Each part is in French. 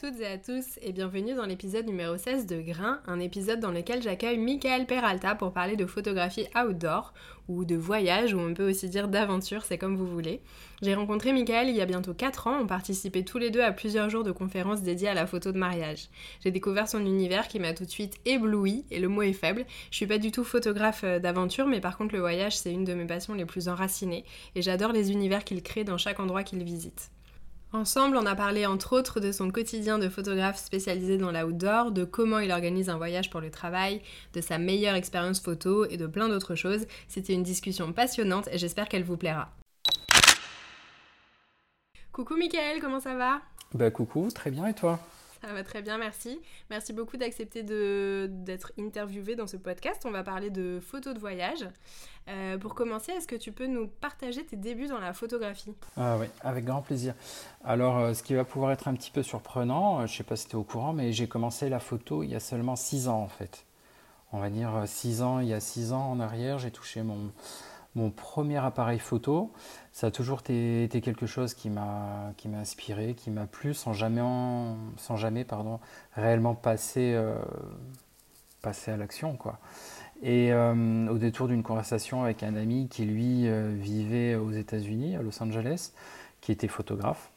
Toutes et à tous et bienvenue dans l'épisode numéro 16 de Grain, un épisode dans lequel j'accueille Michael Peralta pour parler de photographie outdoor ou de voyage ou on peut aussi dire d'aventure, c'est comme vous voulez. J'ai rencontré Michael il y a bientôt 4 ans, on participait tous les deux à plusieurs jours de conférences dédiées à la photo de mariage. J'ai découvert son univers qui m'a tout de suite ébloui et le mot est faible. Je suis pas du tout photographe euh, d'aventure mais par contre le voyage c'est une de mes passions les plus enracinées et j'adore les univers qu'il crée dans chaque endroit qu'il visite. Ensemble, on a parlé entre autres de son quotidien de photographe spécialisé dans l'outdoor, de comment il organise un voyage pour le travail, de sa meilleure expérience photo et de plein d'autres choses. C'était une discussion passionnante et j'espère qu'elle vous plaira. Coucou Mickaël, comment ça va? Bah coucou, très bien et toi? Ça va très bien, merci. Merci beaucoup d'accepter d'être interviewé dans ce podcast. On va parler de photos de voyage. Euh, pour commencer, est-ce que tu peux nous partager tes débuts dans la photographie? Ah Oui, avec grand plaisir. Alors, euh, ce qui va pouvoir être un petit peu surprenant, euh, je ne sais pas si tu es au courant, mais j'ai commencé la photo il y a seulement 6 ans en fait. On va dire 6 ans, il y a 6 ans en arrière, j'ai touché mon, mon premier appareil photo. Ça a toujours été, quelque chose qui m'a inspiré, qui m'a plu, sans jamais, réellement passer, euh, passer à l'action. quoi. Et euh, au détour d'une conversation avec un ami qui, lui, euh, vivait aux États-Unis, à Los Angeles, qui était photographe,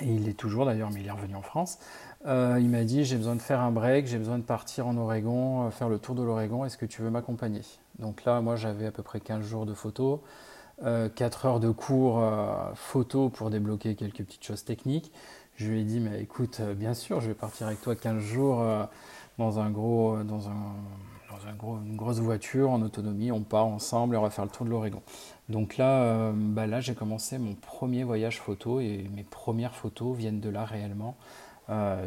et il est toujours d'ailleurs, mais il est revenu en France, il m'a dit J'ai besoin de faire un break, j'ai besoin de partir en Oregon, faire le tour de l'Oregon, est-ce que tu veux m'accompagner? Donc là, moi, j'avais à peu près 15 jours de photos. 4 heures de cours photo pour débloquer quelques petites choses techniques. Je lui ai dit, mais écoute, bien sûr, je vais partir avec toi 15 jours dans, un gros, dans, un, dans un gros, une grosse voiture en autonomie. On part ensemble et on va faire le tour de l'Oregon. Donc là, bah là j'ai commencé mon premier voyage photo et mes premières photos viennent de là réellement.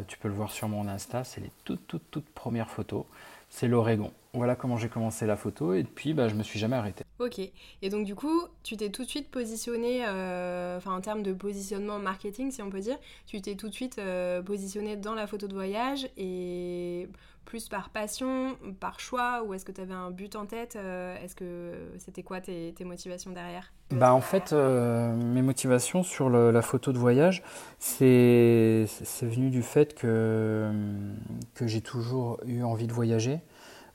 Tu peux le voir sur mon Insta, c'est les toutes, toutes, toutes premières photos. C'est l'Oregon. Voilà comment j'ai commencé la photo et puis bah, je me suis jamais arrêté. Ok, et donc du coup, tu t'es tout de suite positionné, euh, enfin en termes de positionnement marketing si on peut dire, tu t'es tout de suite euh, positionné dans la photo de voyage et plus par passion, par choix ou est-ce que tu avais un but en tête euh, Est-ce que c'était quoi tes, motivations derrière? Bah en fait, mes motivations sur la photo de voyage, c'est venu du fait que, que j'ai toujours eu envie de voyager.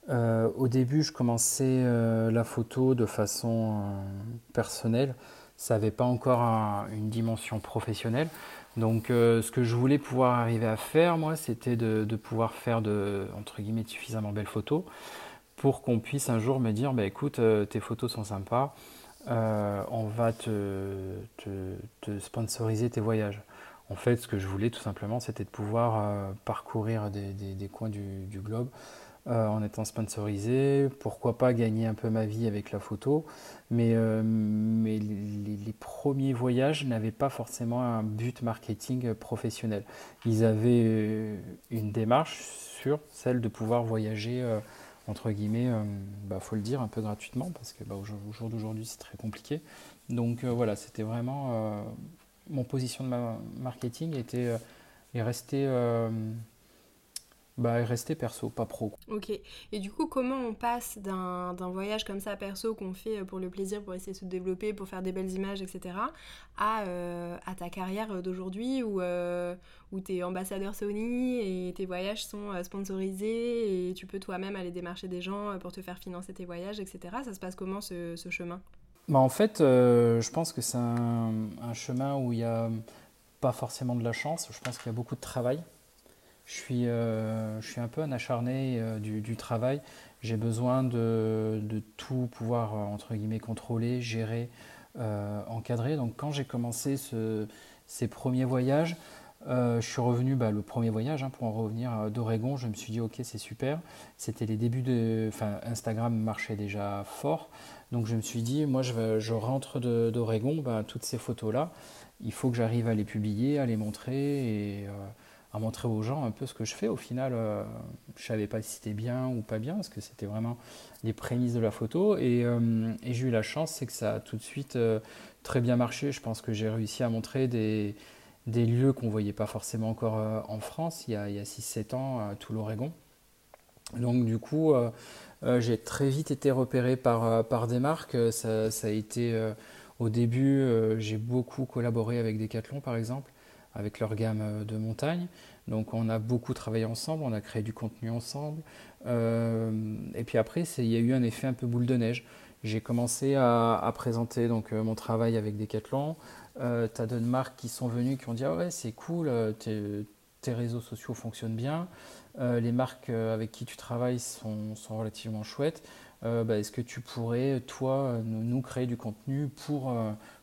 Euh, au début, je commençais euh, la photo de façon euh, personnelle. Ça n'avait pas encore une dimension professionnelle. Donc, ce que je voulais pouvoir arriver à faire, moi, c'était de, pouvoir faire de, entre guillemets, suffisamment belles photos pour qu'on puisse un jour me dire, bah, écoute, tes photos sont sympas, on va te, sponsoriser tes voyages. En fait, ce que je voulais tout simplement, c'était de pouvoir parcourir des, coins du globe euh, en étant sponsorisé, pourquoi pas gagner un peu ma vie avec la photo, mais, euh, les, premiers voyages n'avaient pas forcément un but marketing professionnel. Ils avaient euh, une démarche sur celle de pouvoir voyager entre guillemets, il bah, faut le dire, un peu gratuitement, parce que bah, au jour d'aujourd'hui c'est très compliqué. Donc voilà, c'était vraiment mon position de ma marketing était est restée bah, rester perso, pas pro. Ok. Et du coup, comment on passe d'un voyage comme ça perso qu'on fait pour le plaisir, pour essayer de se développer, pour faire des belles images, etc., à, euh, à ta carrière d'aujourd'hui où, euh, où tu es ambassadeur Sony et tes voyages sont euh, sponsorisés et tu peux toi-même aller démarcher des gens pour te faire financer tes voyages, etc. Ça se passe comment ce, ce chemin? Bah, En fait, je pense que c'est un, un chemin où il n'y a pas forcément de la chance. Je pense qu'il y a beaucoup de travail je suis, euh, je suis un peu un acharné euh, du, travail. J'ai besoin de, de, tout pouvoir, euh, entre guillemets, contrôler, gérer, encadrer. Donc quand j'ai commencé ce, ces premiers voyages, je suis revenu, bah, le premier voyage, hein, pour en revenir d'Oregon, je me suis dit, ok, c'est super. C'était les débuts de. Instagram marchait déjà fort. Donc je me suis dit, moi, je, je rentre d'Oregon, bah, toutes ces photos-là, il faut que j'arrive à les publier, à les montrer et à montrer aux gens un peu ce que je fais. Au final, euh, je ne savais pas si c'était bien ou pas bien, parce que c'était vraiment les prémices de la photo. Et, euh, j'ai eu la chance, c'est que ça a tout de suite euh, très bien marché. Je pense que j'ai réussi à montrer des, lieux qu'on ne voyait pas forcément encore en France, il y a, a 6-7 ans, à tout l'Oregon. Donc du coup, j'ai très vite été repéré par, par des marques. Ça a été, au début, j'ai beaucoup collaboré avec Decathlon, par exemple avec leur gamme euh, de montagne. Donc on a beaucoup travaillé ensemble, on a créé du contenu ensemble. Euh, et puis après, il y a eu un effet un peu boule de neige. J'ai commencé à, présenter donc, euh, mon travail avec Decathlon. Euh, tu as d'autres marques qui sont venues qui ont dit ah ouais c'est cool, tes, réseaux sociaux fonctionnent bien, les marques avec qui tu travailles sont, relativement chouettes. Bah, est-ce que tu pourrais toi nous, créer du contenu pour,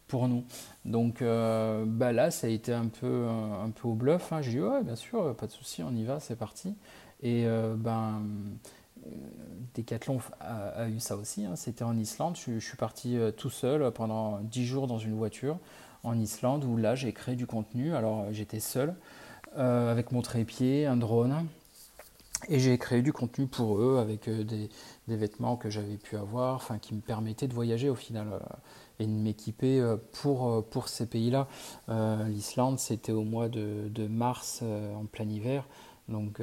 pour nous. Donc euh, bah là, ça a été un peu, un, peu au bluff. Hein. J'ai dit, ouais, bien sûr, pas de souci, on y va, c'est parti. Et euh, ben, euh, Decathlon a, eu ça aussi. Hein. C'était en Islande. Je, suis parti tout seul pendant 10 jours dans une voiture en Islande où là, j'ai créé du contenu. Alors, j'étais seul avec mon trépied, un drone. Et j'ai créé du contenu pour eux avec des, des vêtements que j'avais pu avoir, enfin, qui me permettaient de voyager au final et de m'équiper euh, pour, euh, pour ces pays-là. Euh, L'Islande, c'était au mois de, de mars en plein hiver. Donc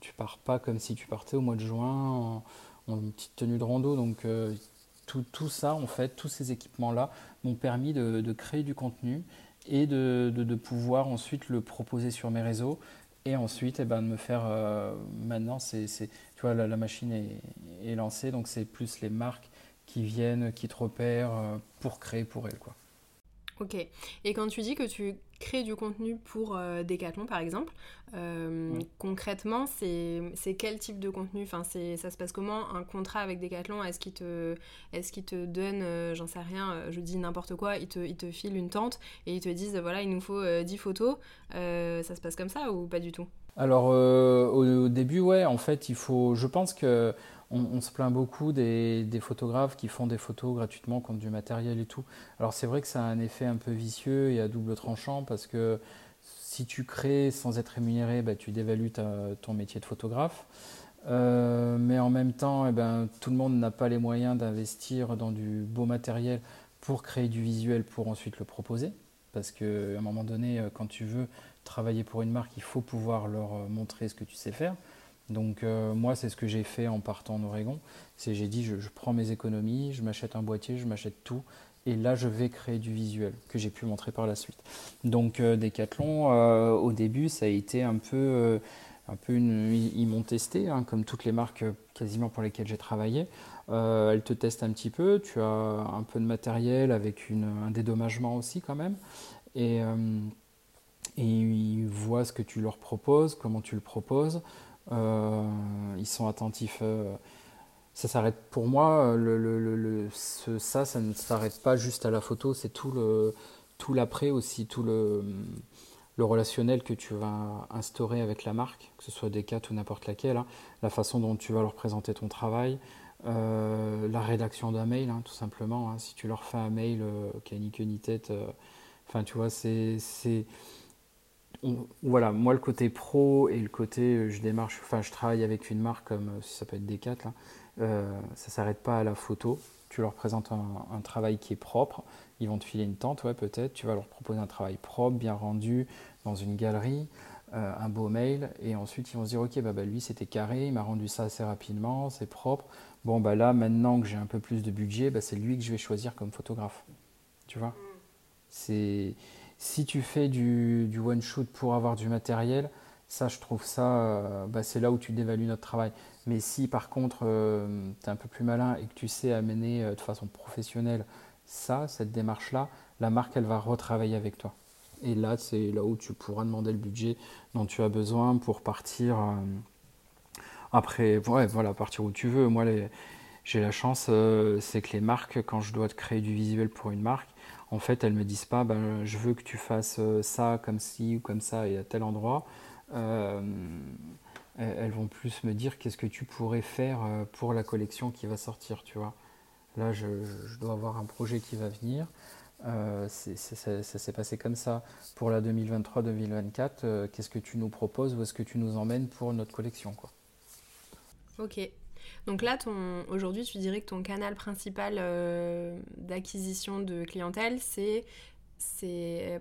tu pars pas comme si tu partais au mois de juin en, une petite tenue de rando. Donc tout, tout, ça, en fait, tous ces équipements-là m'ont permis de, créer du contenu et de, de, pouvoir ensuite le proposer sur mes réseaux. Et ensuite, eh ben, de me faire. maintenant, c'est, tu vois, la, machine est, lancée, donc c'est plus les marques qui viennent, qui te repèrent euh, pour créer pour elles. Quoi. Ok. Et quand tu dis que tu crées du contenu pour euh, Decathlon, par exemple, euh, concrètement, c'est quel type de contenu? Enfin, Ça se passe comment? Un contrat avec Decathlon, est-ce qu'il te, est qu te donne, j'en sais rien, je dis n'importe quoi, ils te, ils te filent une tente et ils te disent, voilà, il nous faut 10 photos. ça se passe comme ça ou pas du tout? Alors, au, début, ouais, en fait, il faut... Je pense que on, se plaint beaucoup des, photographes qui font des photos gratuitement contre du matériel et tout. Alors c'est vrai que ça a un effet un peu vicieux et à double tranchant parce que si tu crées sans être rémunéré, bah, tu dévalues ton métier de photographe. Euh, mais en même temps, eh ben, tout le monde n'a pas les moyens d'investir dans du beau matériel pour créer du visuel pour ensuite le proposer. Parce qu'à un moment donné, euh, quand tu veux travailler pour une marque, il faut pouvoir leur euh, montrer ce que tu sais faire. Donc euh, moi, c'est ce que j'ai fait en partant en Oregon. C'est j'ai dit, je, prends mes économies, je m'achète un boîtier, je m'achète tout, et là, je vais créer du visuel que j'ai pu montrer par la suite. Donc euh, Decathlon, euh, au début, ça a été un peu, un peu une, ils m'ont testé, hein, comme toutes les marques quasiment pour lesquelles j'ai travaillé. elles te testent un petit peu. Tu as un peu de matériel avec un dédommagement aussi quand même, et ils voient ce que tu leur proposes, comment tu le proposes. Euh, ils sont attentifs. Euh, ça s'arrête pour moi, le, ça, ça ne s'arrête pas juste à la photo, c'est tout le tout l'après aussi, tout le, relationnel que tu vas instaurer avec la marque, que ce soit Decat ou n'importe laquelle, hein. la façon dont tu vas leur présenter ton travail, euh, la rédaction d'un mail, hein, tout simplement. Hein. si tu leur fais un mail qui a ni queue ni tête, enfin tu vois, c'est voilà, moi le côté pro et le côté euh, je démarche, enfin je travaille avec une marque comme euh, ça peut être Decat, là, euh, ça s'arrête pas à la photo. Tu leur présentes un, travail qui est propre, ils vont te filer une tente, ouais peut-être. Tu vas leur proposer un travail propre, bien rendu, dans une galerie, un beau mail, et ensuite ils vont se dire ok bah, bah lui c'était carré, il m'a rendu ça assez rapidement, c'est propre. Bon bah là maintenant que j'ai un peu plus de budget, bah, c'est lui que je vais choisir comme photographe. Tu vois, mm. c'est si tu fais du, one shoot pour avoir du matériel, ça, je trouve ça, euh, bah, c'est là où tu dévalues notre travail. Mais si par contre, euh, tu es un peu plus malin et que tu sais amener euh, de façon professionnelle ça, cette démarche-là, la marque, elle va retravailler avec toi. Et là, c'est là où tu pourras demander le budget dont tu as besoin pour partir. après, ouais, voilà, partir où tu veux. Moi, j'ai la chance, c'est que les marques, quand je dois te créer du visuel pour une marque, en fait, elles me disent pas, ben, je veux que tu fasses ça comme ci ou comme ça et à tel endroit. elles vont plus me dire qu'est-ce que tu pourrais faire pour la collection qui va sortir, tu vois. Là, je, dois avoir un projet qui va venir. Euh, ça, s'est passé comme ça. Pour la 2023-2024, euh, qu'est-ce que tu nous proposes ou est-ce que tu nous emmènes pour notre collection quoi Ok. Donc là, aujourd'hui, tu dirais que ton canal principal euh, d'acquisition de clientèle, c'est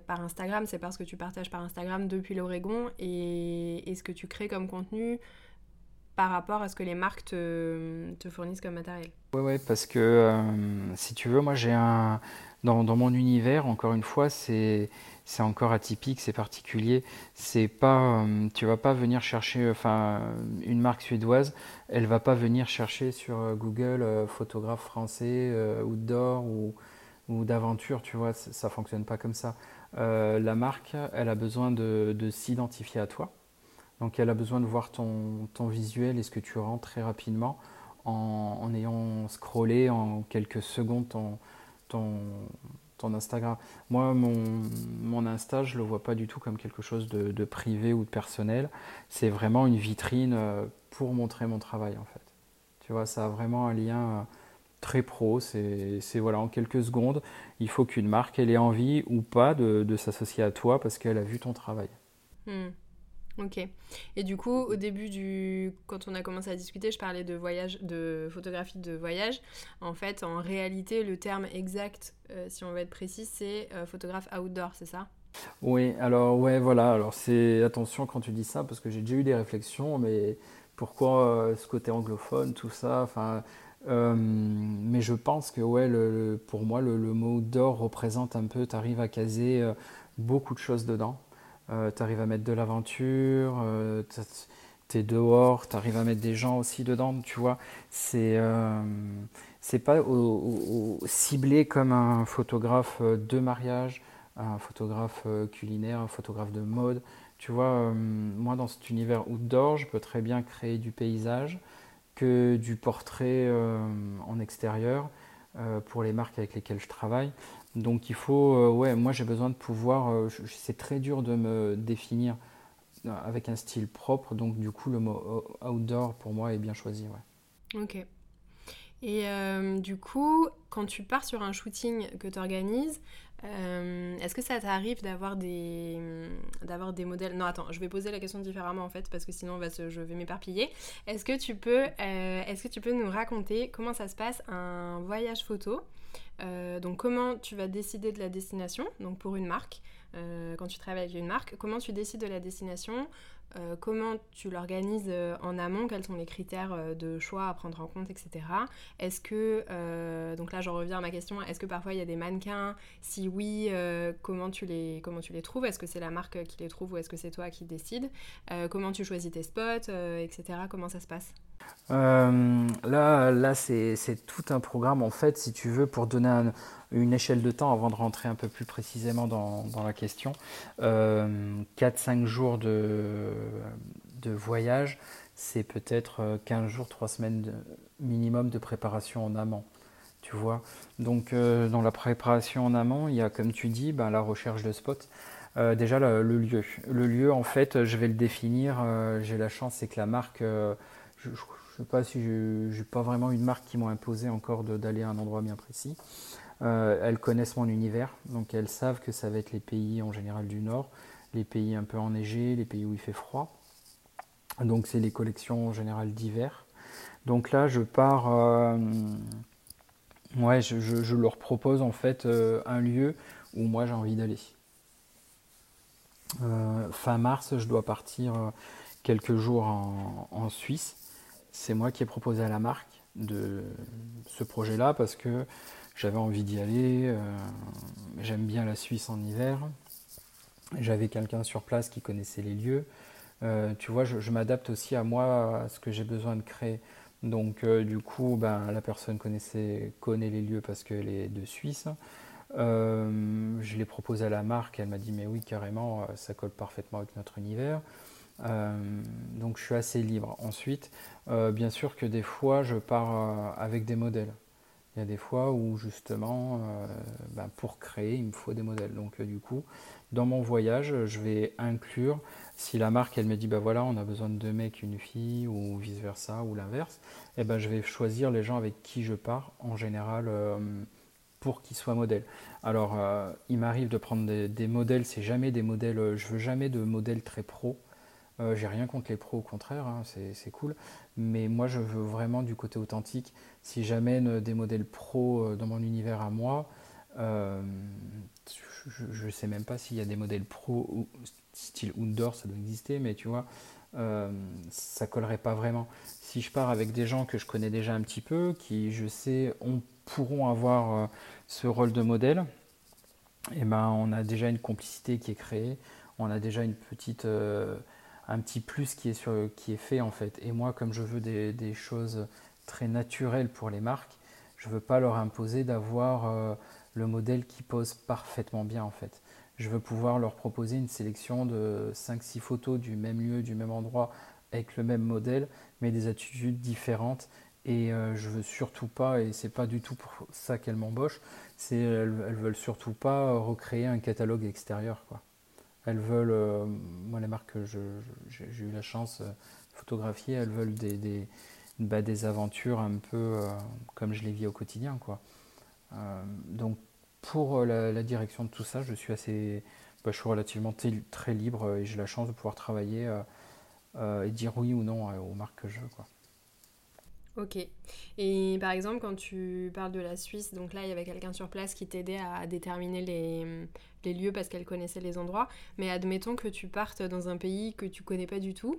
par Instagram, c'est parce que tu partages par Instagram depuis l'Oregon et, ce que tu crées comme contenu par rapport à ce que les marques te, fournissent comme matériel. Oui, parce que euh, si tu veux, moi dans, mon univers, encore une fois, c'est. C'est encore atypique, c'est particulier. C'est pas, euh, tu vas pas venir chercher, enfin, une marque suédoise, elle va pas venir chercher sur euh, Google photographe français, outdoor ou, ou d'aventure, tu vois, ça fonctionne pas comme ça. la marque, elle a besoin de, de s'identifier à toi. Donc elle a besoin de voir ton, ton visuel et ce que tu rends très rapidement en, en, ayant scrollé en quelques secondes ton, ton Instagram. Moi, mon, mon, Insta, je le vois pas du tout comme quelque chose de, privé ou de personnel. C'est vraiment une vitrine euh, pour montrer mon travail en fait. Tu vois, ça a vraiment un lien euh, très pro. C'est voilà, en quelques secondes, il faut qu'une marque ait envie ou pas de, de s'associer à toi parce qu'elle a vu ton travail. Hmm. Ok. Et du coup, au début du, quand on a commencé à discuter, je parlais de voyage, de photographie de voyage. En fait, en réalité, le terme exact, euh, si on veut être précis, c'est euh, photographe outdoor, c'est ça? Oui. Alors ouais, voilà. Alors c'est attention quand tu dis ça parce que j'ai déjà eu des réflexions, mais pourquoi euh, ce côté anglophone, tout ça, enfin. mais je pense que ouais, pour moi, le, le, mot outdoor représente un peu, tu arrives à caser beaucoup de choses dedans. Euh, tu arrives à mettre de l'aventure, euh, tu es dehors, tu arrives à mettre des gens aussi dedans, tu vois. C'est euh, pas ciblé comme un photographe de mariage, un photographe culinaire, un photographe de mode. Tu vois, moi dans cet univers outdoor, je peux très bien créer du paysage que du portrait en extérieur pour les marques avec lesquelles je travaille. Donc il faut, euh, ouais, moi j'ai besoin de pouvoir, euh, c'est très dur de me définir euh, avec un style propre, donc du coup le mot outdoor pour moi est bien choisi. Ouais. Ok. Et du coup, quand tu pars sur un shooting que tu organises, est-ce que ça t'arrive d'avoir des, d'avoir des modèles? Non, attends, je vais poser la question différemment en fait, parce que sinon je vais m'éparpiller. Est-ce que, tu peux, est-ce que tu peux nous raconter comment ça se passe un voyage photo? Euh, donc comment tu vas décider de la destination, donc pour une marque, euh, quand tu travailles avec une marque, comment tu décides de la destination, euh, comment tu l'organises en amont, quels sont les critères de choix à prendre en compte, etc. Est-ce que, donc là j'en reviens à ma question, est-ce que parfois il y a des mannequins? Si oui, comment, tu les, comment tu les trouves? Est-ce que c'est la marque qui les trouve ou est-ce que c'est toi qui décides? Comment tu choisis tes spots, etc. Comment ça se passe? Euh, là, là c'est tout un programme, en fait, si tu veux, pour donner une échelle de temps avant de rentrer un peu plus précisément dans, la question. Euh, 4-5 jours de, voyage, c'est peut-être 15 euh, jours, 3 semaines minimum de préparation en amont. Tu vois Donc, euh, dans la préparation en amont, il y a, comme tu dis, ben, la recherche de spots. Déjà, le, lieu. Le lieu, en fait, je vais le définir. J'ai la chance, c'est que la marque je ne sais pas si je n'ai pas vraiment une marque qui m'a imposé encore d'aller à un endroit bien précis. Euh, elles connaissent mon univers, donc elles savent que ça va être les pays en général du Nord, les pays un peu enneigés, les pays où il fait froid. Donc c'est les collections en général d'hiver. Donc là, je pars. Euh, ouais, je, leur propose en fait euh, un lieu où moi j'ai envie d'aller. fin mars, je dois partir quelques jours en Suisse c'est moi qui ai proposé à la marque de ce projet-là parce que j'avais envie d'y aller. Euh, j'aime bien la Suisse en hiver. J'avais quelqu'un sur place qui connaissait les lieux. Euh, tu vois, je, m'adapte aussi à moi, à ce que j'ai besoin de créer. Donc, euh, du coup, ben, la personne connaissait, connaît les lieux parce qu'elle est de Suisse. je l'ai proposé à la marque, elle m'a dit mais oui carrément, ça colle parfaitement avec notre univers. Donc je suis assez libre. Ensuite, bien sûr que des fois, je pars avec des modèles. Il y a des fois où justement, ben, pour créer, il me faut des modèles. Donc du coup, dans mon voyage, je vais inclure, si la marque elle me dit bah voilà, on a besoin de deux mecs, une fille, ou vice versa, ou l'inverse, eh ben je vais choisir les gens avec qui je pars en général euh, pour qu'ils soient modèles. Alors euh, il m'arrive de prendre des, modèles, c'est jamais des modèles, euh, je veux jamais de modèles très pro. J'ai rien contre les pros, au contraire, hein, c'est cool. Mais moi, je veux vraiment du côté authentique. Si j'amène des modèles pro dans mon univers à moi, je ne sais même pas s'il y a des modèles pro ou style outdoor, ça doit exister, mais tu vois, euh, ça collerait pas vraiment. Si je pars avec des gens que je connais déjà un petit peu, qui je sais on, pourront avoir euh, ce rôle de modèle, et eh ben on a déjà une complicité qui est créée, on a déjà une petite, euh, un petit plus qui est, fait en fait. Et moi, comme je veux des, choses très naturelles pour les marques, je veux pas leur imposer d'avoir le modèle qui pose parfaitement bien en fait. Je veux pouvoir leur proposer une sélection de 5-6 photos du même lieu, du même endroit, avec le même modèle, mais des attitudes différentes. Et euh, je veux surtout pas, et c'est pas du tout pour ça qu'elles m'embauchent, c'est elles, veulent surtout pas recréer un catalogue extérieur. Quoi. Elles veulent, euh, moi les marques que j'ai eu la chance de photographier, elles veulent des, des, bah, des aventures un peu euh, comme je les vis au quotidien. Quoi. donc pour euh, la, direction de tout ça, je suis assez, bah, je suis relativement très libre euh, et j'ai la chance de pouvoir travailler euh, et dire oui ou non aux marques que je veux. Quoi. Ok. Et par exemple, quand tu parles de la Suisse, donc là, il y avait quelqu'un sur place qui t'aidait à déterminer les, les lieux parce qu'elle connaissait les endroits. Mais admettons que tu partes dans un pays que tu connais pas du tout.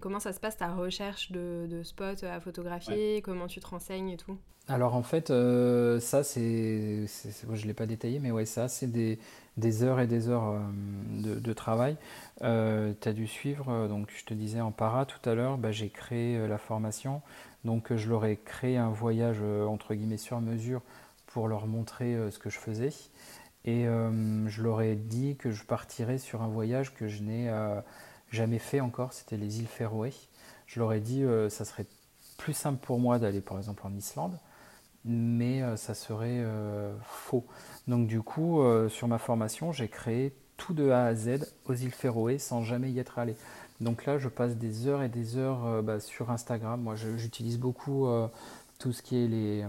comment ça se passe ta recherche de, spots à photographier? Comment tu te renseignes et tout? Alors en fait, euh, ça c'est, je l'ai pas détaillé, mais ouais, ça c'est des, des, heures et des heures euh, de, travail. Euh, tu as dû suivre, donc je te disais en para tout à l'heure, bah, j'ai créé la formation, donc je leur ai créé un voyage entre guillemets sur mesure pour leur montrer ce que je faisais. Et je leur ai dit que je partirais sur un voyage que je n'ai jamais fait encore, c'était les îles Féroé. Je leur ai dit ça serait plus simple pour moi d'aller par exemple en Islande mais euh, ça serait euh, faux. Donc du coup, euh, sur ma formation, j'ai créé tout de A à Z aux îles Féroé sans jamais y être allé. Donc là, je passe des heures et des heures bah, sur Instagram. Moi, j'utilise beaucoup tout ce qui est les,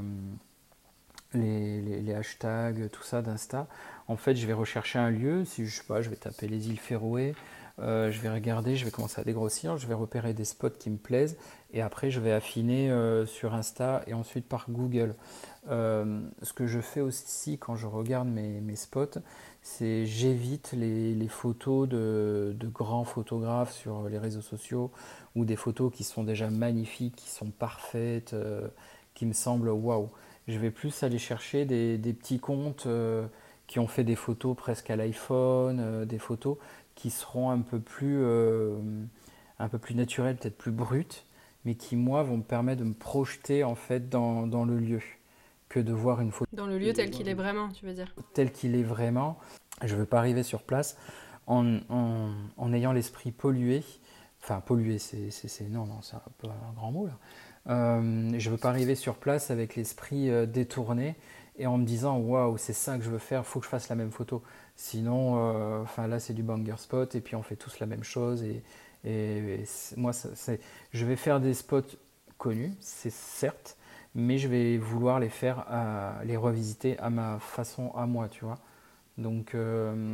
les, hashtags, tout ça d'Insta. En fait, je vais rechercher un lieu. Si je sais pas, je vais taper les îles Féroé. je vais regarder, je vais commencer à dégrossir, je vais repérer des spots qui me plaisent et après je vais affiner euh, sur Insta et ensuite par Google. Euh, ce que je fais aussi quand je regarde mes, spots, c'est j'évite les, photos de, grands photographes sur les réseaux sociaux ou des photos qui sont déjà magnifiques, qui sont parfaites, euh, qui me semblent waouh. Je vais plus aller chercher des, des petits comptes qui ont fait des photos presque à l'iPhone, des photos qui seront un peu plus, un peu plus naturelles, peut-être plus brutes mais qui, moi, vont me permettre de me projeter en fait dans, dans le lieu que de voir une photo. Dans le lieu tel qu'il est vraiment, tu veux dire Tel qu'il est vraiment. Je ne veux pas arriver sur place en, en, en ayant l'esprit pollué. Enfin, pollué, c'est, non, non, c'est un peu un grand mot là. Euh, je ne veux pas arriver sur place avec l'esprit euh, détourné et en me disant waouh, c'est ça que je veux faire, faut que je fasse la même photo. Sinon, euh, là, c'est du banger spot et puis on fait tous la même chose et, moi, je vais faire des spots connus, c'est certes, mais je vais vouloir les faire, les revisiter à ma façon, à moi, tu vois. Donc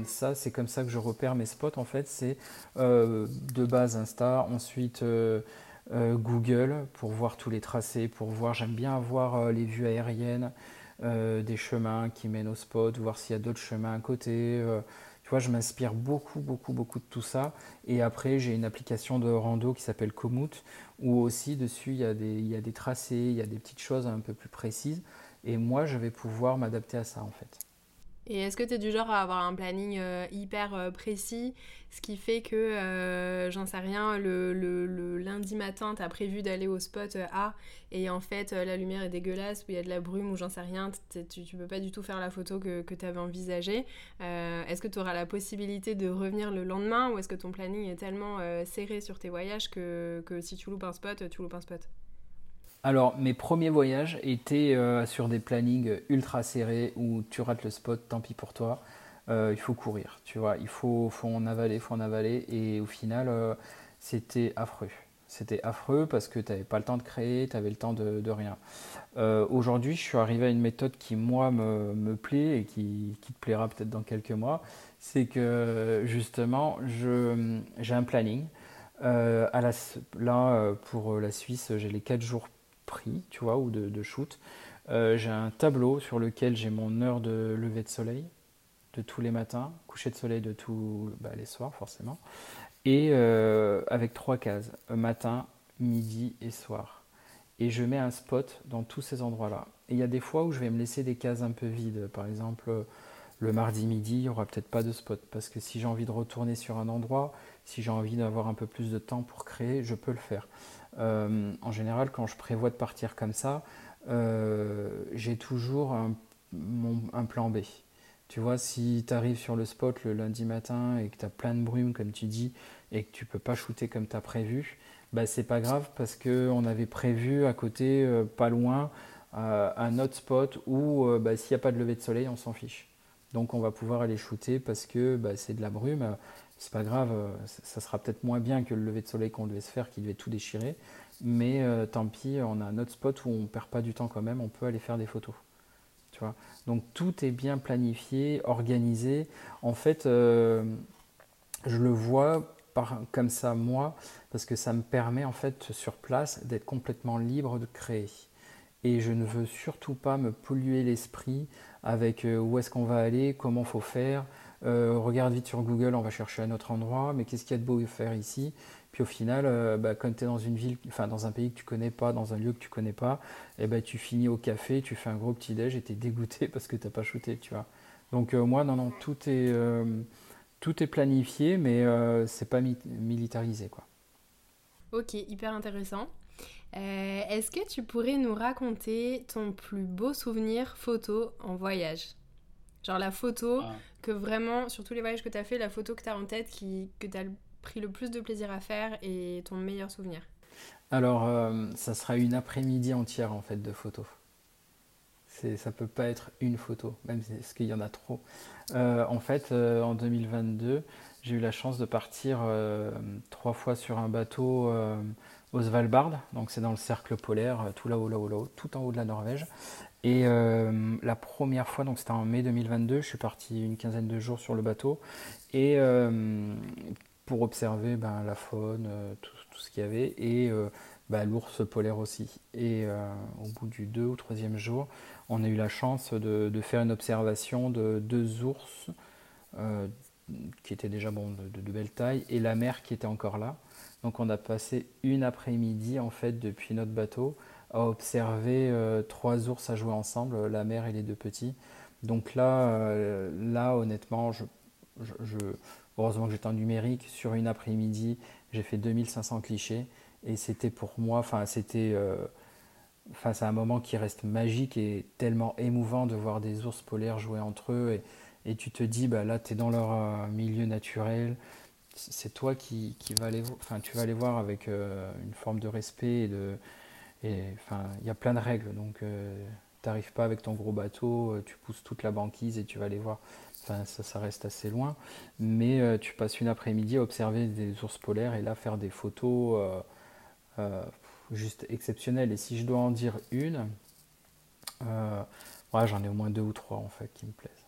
ça, c'est comme ça que je repère mes spots. En fait, c'est de base Insta, ensuite Google pour voir tous les tracés, pour voir. J'aime bien avoir les vues aériennes des chemins qui mènent au spot, voir s'il y a d'autres chemins à côté. Tu vois, je m'inspire beaucoup, beaucoup, beaucoup de tout ça. Et après, j'ai une application de rando qui s'appelle Komoot, où aussi dessus, il y, a des, il y a des tracés, il y a des petites choses un peu plus précises. Et moi, je vais pouvoir m'adapter à ça, en fait. Et est-ce que tu es du genre à avoir un planning euh, hyper euh, précis, ce qui fait que, euh, j'en sais rien, le, lundi matin, tu as prévu d'aller au spot A, et en fait, la lumière est dégueulasse, ou il y a de la brume, ou j'en sais rien, tu, tu peux pas du tout faire la photo que, que tu avais envisagée. est-ce que tu auras la possibilité de revenir le lendemain, ou est-ce que ton planning est tellement serré sur tes voyages que, que si tu loupes un spot, tu loupes un spot? Alors, mes premiers voyages étaient euh, sur des plannings ultra serrés où tu rates le spot, tant pis pour toi. Euh, il faut courir, tu vois. Il faut, faut en avaler, faut en avaler. Et au final, euh, c'était affreux. C'était affreux parce que tu n'avais pas le temps de créer, tu avais le temps de, rien. Aujourd'hui, je suis arrivé à une méthode qui, moi, me, plaît et qui, te plaira peut-être dans quelques mois. C'est que, justement, j'ai un planning. là, pour la Suisse, j'ai les 4 jours pris, tu vois, ou de, shoot. Euh, j'ai un tableau sur lequel j'ai mon heure de lever de soleil de tous les matins, coucher de soleil de tous bah, les soirs forcément, et euh, avec trois cases, matin, midi et soir. Et je mets un spot dans tous ces endroits-là. Et il y a des fois où je vais me laisser des cases un peu vides. Par exemple, le mardi midi, il n'y aura peut-être pas de spot. Parce que si j'ai envie de retourner sur un endroit, si j'ai envie d'avoir un peu plus de temps pour créer, je peux le faire. Euh, en général, quand je prévois de partir comme ça, euh, j'ai toujours un, plan B. Tu vois, si tu arrives sur le spot le lundi matin et que tu as plein de brume, comme tu dis, et que tu peux pas shooter comme tu as prévu, bah, c'est pas grave parce qu'on avait prévu à côté, euh, pas loin, un autre spot où bah, s'il n'y a pas de lever de soleil, on s'en fiche. Donc on va pouvoir aller shooter parce que bah, c'est de la brume c'est pas grave, euh, ça sera peut-être moins bien que le lever de soleil qu'on devait se faire, qui devait tout déchirer, mais euh, tant pis, on a un autre spot où on perd pas du temps quand même, on peut aller faire des photos. Tu vois? Donc tout est bien planifié, organisé. En fait, euh, je le vois comme ça moi, parce que ça me permet en fait sur place d'être complètement libre de créer. Et je ne veux surtout pas me polluer l'esprit avec où est-ce qu'on va aller, comment faut faire. Euh, regarde vite sur Google, on va chercher un autre endroit, mais qu'est-ce qu'il y a de beau à faire ici? Puis au final, euh, bah, quand tu es dans une ville, enfin dans un pays que tu connais pas, dans un lieu que tu connais pas, et eh ben, tu finis au café, tu fais un gros petit déj et tu es dégoûté parce que tu n'as pas shooté, tu vois. Donc euh, moi, non, non, tout est, tout est planifié, mais c'est pas militarisé, quoi. Ok, hyper intéressant. Est-ce que tu pourrais nous raconter ton plus beau souvenir photo en voyage? Genre la photo ah. que vraiment, sur tous les voyages que tu as fait, la photo que tu as en tête, qui, que tu as pris le plus de plaisir à faire et ton meilleur souvenir Alors, euh, ça sera une après-midi entière en fait de photos. Ça peut pas être une photo, même parce qu'il y en a trop. Euh, en fait, euh, en 2022, j'ai eu la chance de partir trois fois sur un bateau au Svalbard, donc c'est dans le cercle polaire, tout là-haut, là-haut, là-haut, tout en haut de la Norvège. Et euh, la première fois, donc c'était en mai 2022, je suis parti une quinzaine de jours sur le bateau et euh, pour observer ben, la faune, euh, tout, ce qu'il y avait et ben, l'ours polaire aussi. Et au bout du deux ou troisième jour, on a eu la chance de, faire une observation de deux ours qui étaient déjà de, de, belle taille et la mer qui était encore là. Donc on a passé une après-midi en fait depuis notre bateau à observer euh, trois ours à jouer ensemble, la mère et les deux petits. Donc là, euh, là honnêtement, je, heureusement que j'étais en numérique, sur une après-midi, j'ai fait 2500 clichés. Et c'était pour moi, enfin c'était euh, face à un moment qui reste magique et tellement émouvant de voir des ours polaires jouer entre eux. Et, tu te dis, bah là tu es dans leur milieu naturel, c'est toi qui, qui va enfin tu vas aller voir avec une forme de respect et de, et enfin, il y a plein de règles, donc euh, tu n'arrives pas avec ton gros bateau, euh, tu pousses toute la banquise et tu vas les voir. Enfin, ça, reste assez loin, mais euh, tu passes une après-midi à observer des ours polaires et là faire des photos juste exceptionnelles. Et si je dois en dire une, j'en ai au moins deux ou trois en fait qui me plaisent.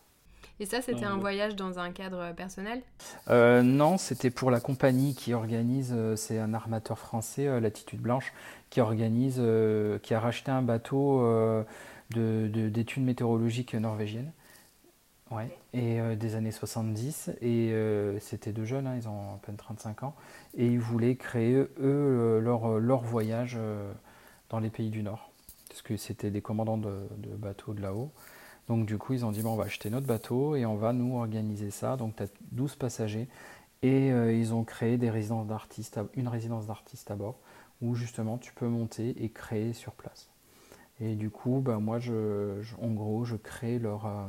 Et ça, c'était un voyage dans un cadre personnel? Euh, Non, c'était pour la compagnie qui organise, euh, c'est un armateur français, euh, Latitude Blanche, qui organise, qui a racheté un bateau d'études météorologiques norvégiennes. Ouais, et des années 70, et c'était deux jeunes, hein, ils ont à peine 35 ans, et ils voulaient créer, eux, leur, leur voyage dans les pays du Nord, parce que c'était des commandants de, de bateaux de là-haut. Donc du coup, ils ont dit, bon, on va acheter notre bateau et on va nous organiser ça. Donc tu as 12 passagers. Et euh, ils ont créé des résidences d'artistes, une résidence d'artistes à bord, où justement tu peux monter et créer sur place. Et du coup, bah, moi, je, en gros, je crée leur, euh,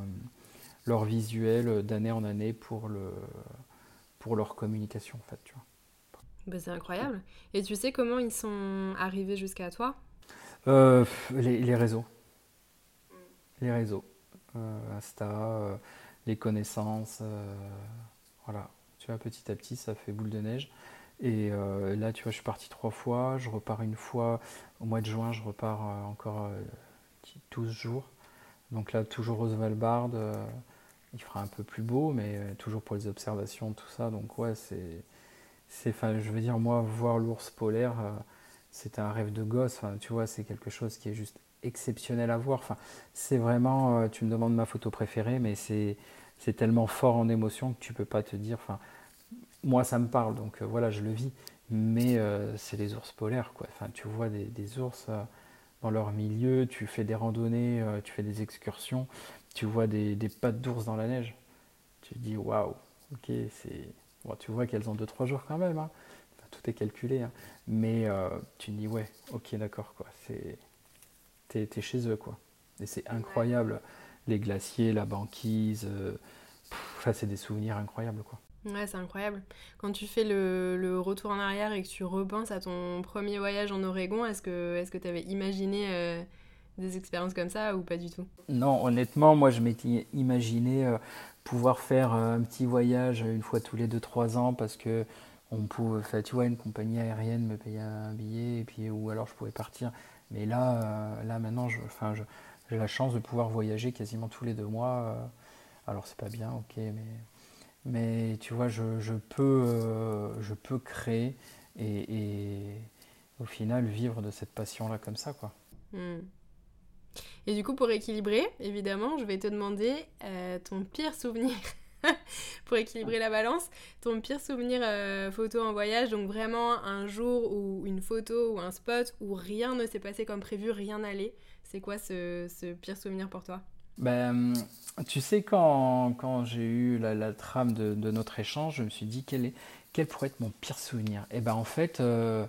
leur visuel d'année en année pour, le, pour leur communication, en fait, tu vois. Bah, c'est incroyable. Et tu sais comment ils sont arrivés jusqu'à toi? Euh, les, réseaux. Les réseaux. Euh, Insta, euh, les connaissances. voilà. Tu vois, petit à petit, ça fait boule de neige. Et là, tu vois, je suis parti trois fois. Je repars une fois. Au mois de juin, je repars encore 12 jours. Donc là, toujours au Svalbard. il fera un peu plus beau, mais toujours pour les observations, tout ça. Donc ouais, c'est c'est, je veux dire, moi, voir l'ours polaire, euh, c'est un rêve de gosse. tu vois, c'est quelque chose qui est juste exceptionnel à voir. Enfin, c'est vraiment, euh, tu me demandes ma photo préférée, mais c'est, tellement fort en émotion que tu peux pas te dire. Enfin, moi, ça me parle, donc euh, voilà, je le vis. Mais c'est les ours polaires, quoi. Enfin, tu vois des, des ours dans leur milieu, tu fais des randonnées, tu fais des excursions, tu vois des, des pattes d'ours dans la neige. Tu te dis, waouh, ok, c'est tu vois qu'elles ont 2-3 jours quand même, hein. tout est calculé, hein. mais euh, tu te dis ouais, ok d'accord, quoi. C'est, t'es, es chez eux quoi. Et c'est incroyable, les glaciers, la banquise, euh, c'est des souvenirs incroyables quoi. Ouais, c'est incroyable. Quand tu fais le, retour en arrière et que tu repenses à ton premier voyage en Oregon, est-ce que tu avais imaginé euh, des expériences comme ça ou pas du tout? Non, honnêtement, moi je m'étais imaginé pouvoir faire euh, un petit voyage une fois tous les 2-3 ans parce que on pouvait, tu vois, une compagnie aérienne me payait un billet et puis ou alors je pouvais partir. Mais là, euh, là maintenant, je, enfin, j'ai la chance de pouvoir voyager quasiment tous les deux mois. Euh. alors c'est pas bien, ok, mais mais tu vois, je, je peux je peux créer et, et, au final vivre de cette passion là comme ça quoi. Hmm. Et du coup, pour équilibrer, évidemment, je vais te demander euh, ton pire souvenir. pour équilibrer la balance, ton pire souvenir euh, photo en voyage, donc vraiment un jour ou une photo ou un spot où rien ne s'est passé comme prévu, rien n'allait. C'est quoi ce, pire souvenir pour toi? Ben, tu sais, quand, quand j'ai eu la, trame de, notre échange, je me suis dit quel, est, quel pourrait être mon pire souvenir? Et ben en fait, euh,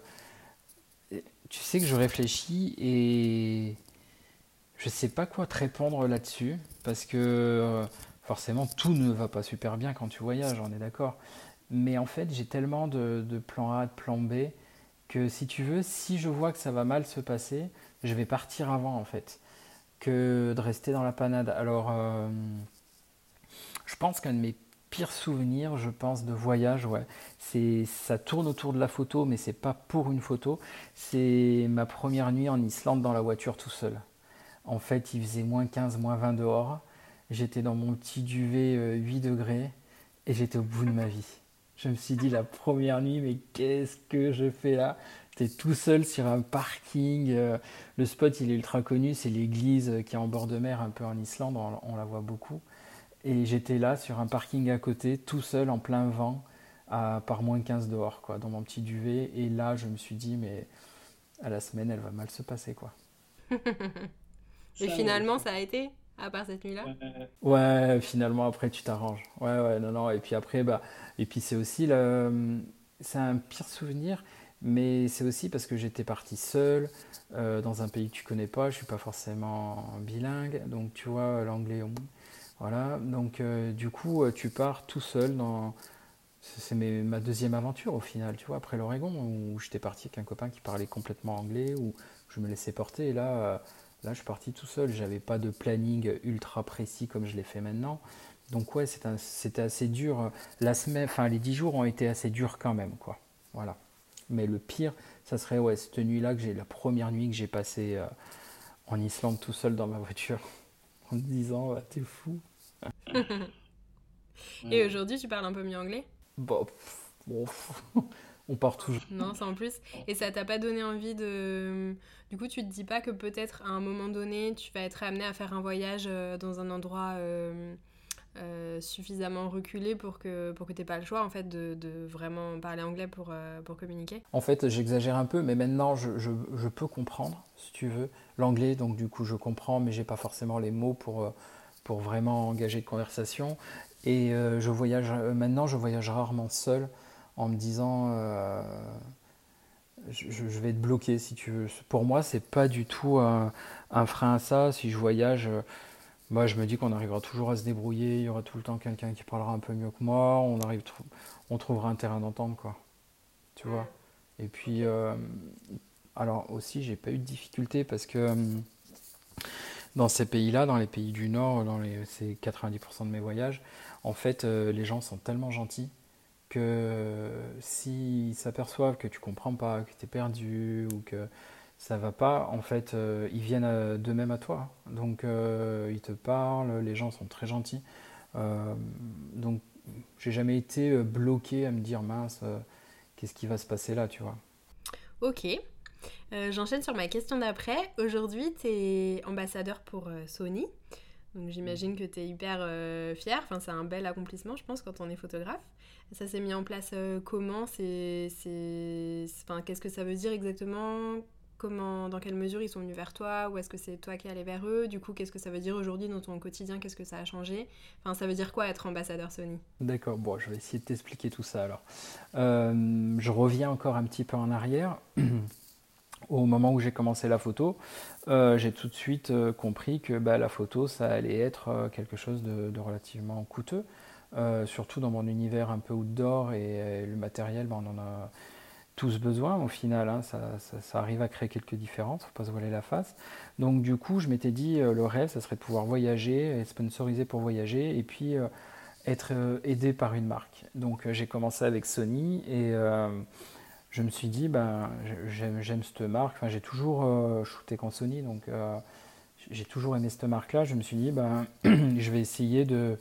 tu sais que je réfléchis et je sais pas quoi te répondre là-dessus, parce que euh, forcément tout ne va pas super bien quand tu voyages, on est d'accord. Mais en fait, j'ai tellement de, plan A, de plan B, que si tu veux, si je vois que ça va mal se passer, je vais partir avant en fait, que de rester dans la panade. Alors, euh, je pense qu'un de mes pires souvenirs, je pense, de voyage, c'est ça tourne autour de la photo, mais c'est pas pour une photo. C'est ma première nuit en Islande dans la voiture tout seul. En fait, il faisait moins 15, moins 20 dehors. J'étais dans mon petit duvet 8 euh, degrés et j'étais au bout de ma vie. Je me suis dit la première nuit, mais qu'est-ce que je fais là? T'es tout seul sur un parking. Euh, le spot, il est ultra connu, c'est l'église qui est en bord de mer, un peu en Islande, on, la voit beaucoup. Et j'étais là sur un parking à côté, tout seul, en plein vent, à, par moins 15 dehors, quoi, dans mon petit duvet. Et là, je me suis dit, mais à la semaine, elle va mal se passer, quoi. Et finalement, ça a été? À part cette nuit-là? Ouais, finalement après tu t'arranges. Ouais, ouais, non, non. Et puis après, bah, et puis c'est aussi le, c'est un pire souvenir, mais c'est aussi parce que j'étais parti seul euh, dans un pays que tu connais pas. Je suis pas forcément bilingue, donc tu vois l'anglais. Voilà, donc euh, du coup euh, tu pars tout seul dans. C'est ma deuxième aventure au final, tu vois, après l'Oregon, où j'étais parti avec un copain qui parlait complètement anglais, où je me laissais porter. Et là, Là, je suis parti tout seul, j'avais pas de planning ultra précis comme je l'ai fait maintenant. Donc ouais, c'était assez dur. La semaine, enfin les dix jours ont été assez durs quand même, quoi. Voilà. Mais le pire, ça serait ouais cette nuit-là que j'ai la première nuit que j'ai passée euh, en Islande tout seul dans ma voiture en me disant t'es fou. Et aujourd'hui, tu parles un peu mieux anglais? Bon, bon on part toujours. Non, c'est en plus. Et ça t'a pas donné envie de. Du coup, tu te dis pas que peut-être à un moment donné, tu vas être amené à faire un voyage euh, dans un endroit euh, euh, suffisamment reculé pour que, pour que tu pas le choix en fait de, de vraiment parler anglais pour, pour communiquer? En fait, j'exagère un peu, mais maintenant je, je, je, peux comprendre, si tu veux, l'anglais. Donc, du coup, je comprends, mais j'ai pas forcément les mots pour pour vraiment engager de conversation. Et je voyage maintenant, je voyage rarement seul en me disant je, vais être bloqué si tu veux. Pour moi, c'est pas du tout un, frein à ça. Si je voyage, moi, je me dis qu'on arrivera toujours à se débrouiller. Il y aura tout le temps quelqu'un qui parlera un peu mieux que moi. On arrive, on trouvera un terrain d'entente, quoi. Tu vois. Et puis, euh, alors aussi, j'ai pas eu de difficulté parce que euh, dans ces pays-là, dans les pays du Nord, dans les, c'est 90% de mes voyages, en fait, euh, les gens sont tellement gentils que s'ils s'aperçoivent que tu comprends pas, que tu es perdu ou que ça va pas, en fait, ils viennent d'eux-mêmes à toi. Donc, ils te parlent, les gens sont très gentils. donc, j'ai jamais été bloqué à me dire mince qu'est-ce qui va se passer là, tu vois. Ok. Euh, j'enchaîne sur ma question d'après. Aujourd'hui, tu es ambassadeur pour euh, Sony. Donc j'imagine que tu es hyper euh, fier. Enfin, c'est un bel accomplissement, je pense, quand on est photographe. Ça s'est mis en place comment? C'est, enfin, Qu'est-ce que ça veut dire exactement? Comment, dans quelle mesure ils sont venus vers toi? Ou est-ce que c'est toi qui es allé vers eux? Du coup, qu'est-ce que ça veut dire aujourd'hui dans ton quotidien? Qu'est-ce que ça a changé? Enfin, ça veut dire quoi être ambassadeur Sony? D'accord, bon, je vais essayer de t'expliquer tout ça alors. Euh, je reviens encore un petit peu en arrière. Au moment où j'ai commencé la photo, euh, j'ai tout de suite euh, compris que bah, la photo, ça allait être quelque chose de, relativement coûteux. surtout dans mon univers un peu outdoor et, le matériel, bah, on en a tous besoin au final, hein, ça, arrive à créer quelques différences, faut pas se voiler la face. Donc du coup, je m'étais dit, euh, le rêve, ça serait de pouvoir voyager, être sponsorisé pour voyager, et puis euh, être euh, aidé par une marque. Donc j'ai commencé avec Sony, et je me suis dit, ben, j'aime cette marque, enfin, j'ai toujours shooté qu'en Sony, donc j'ai toujours aimé cette marque-là, je me suis dit, ben, je vais essayer de,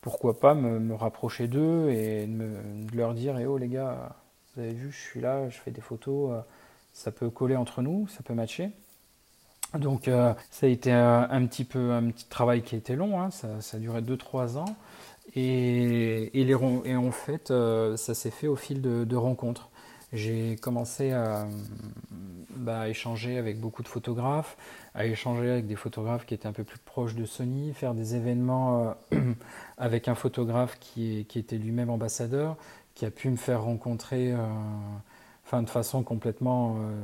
pourquoi pas, me, rapprocher d'eux, et de, leur dire, eh oh les gars, vous avez vu, je suis là, je fais des photos, euh, ça peut coller entre nous, ça peut matcher. Donc euh, ça a été un, petit peu un petit travail qui a été long, hein, ça, a duré 2-3 ans. Et, et, les, et, en fait, euh, ça s'est fait au fil de, rencontres. J'ai commencé à, bah, échanger avec beaucoup de photographes, à échanger avec des photographes qui étaient un peu plus proches de Sony, faire des événements avec un photographe qui, était lui-même ambassadeur, qui a pu me faire rencontrer euh, enfin, de façon complètement. Euh,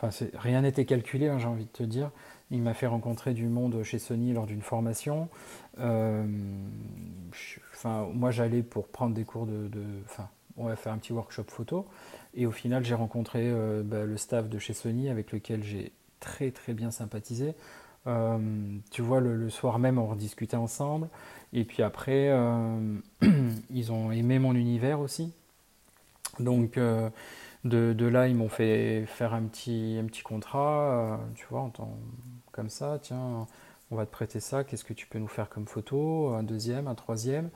enfin, rien n'était calculé, hein, j'ai envie de te dire. Il m'a fait rencontrer du monde chez Sony lors d'une formation. Euh, enfin, moi, j'allais pour prendre des cours de, enfin, on va faire un petit workshop photo. Et au final, j'ai rencontré bah, le staff de chez Sony avec lequel j'ai très très bien sympathisé. tu vois, le, soir même, on rediscutait ensemble. Et puis après, euh, ils ont aimé mon univers aussi. Donc euh, de, là, ils m'ont fait faire un petit, un petit contrat, euh, tu vois, comme ça, tiens, on va te prêter ça, qu'est-ce que tu peux nous faire comme photo Un deuxième, un troisième.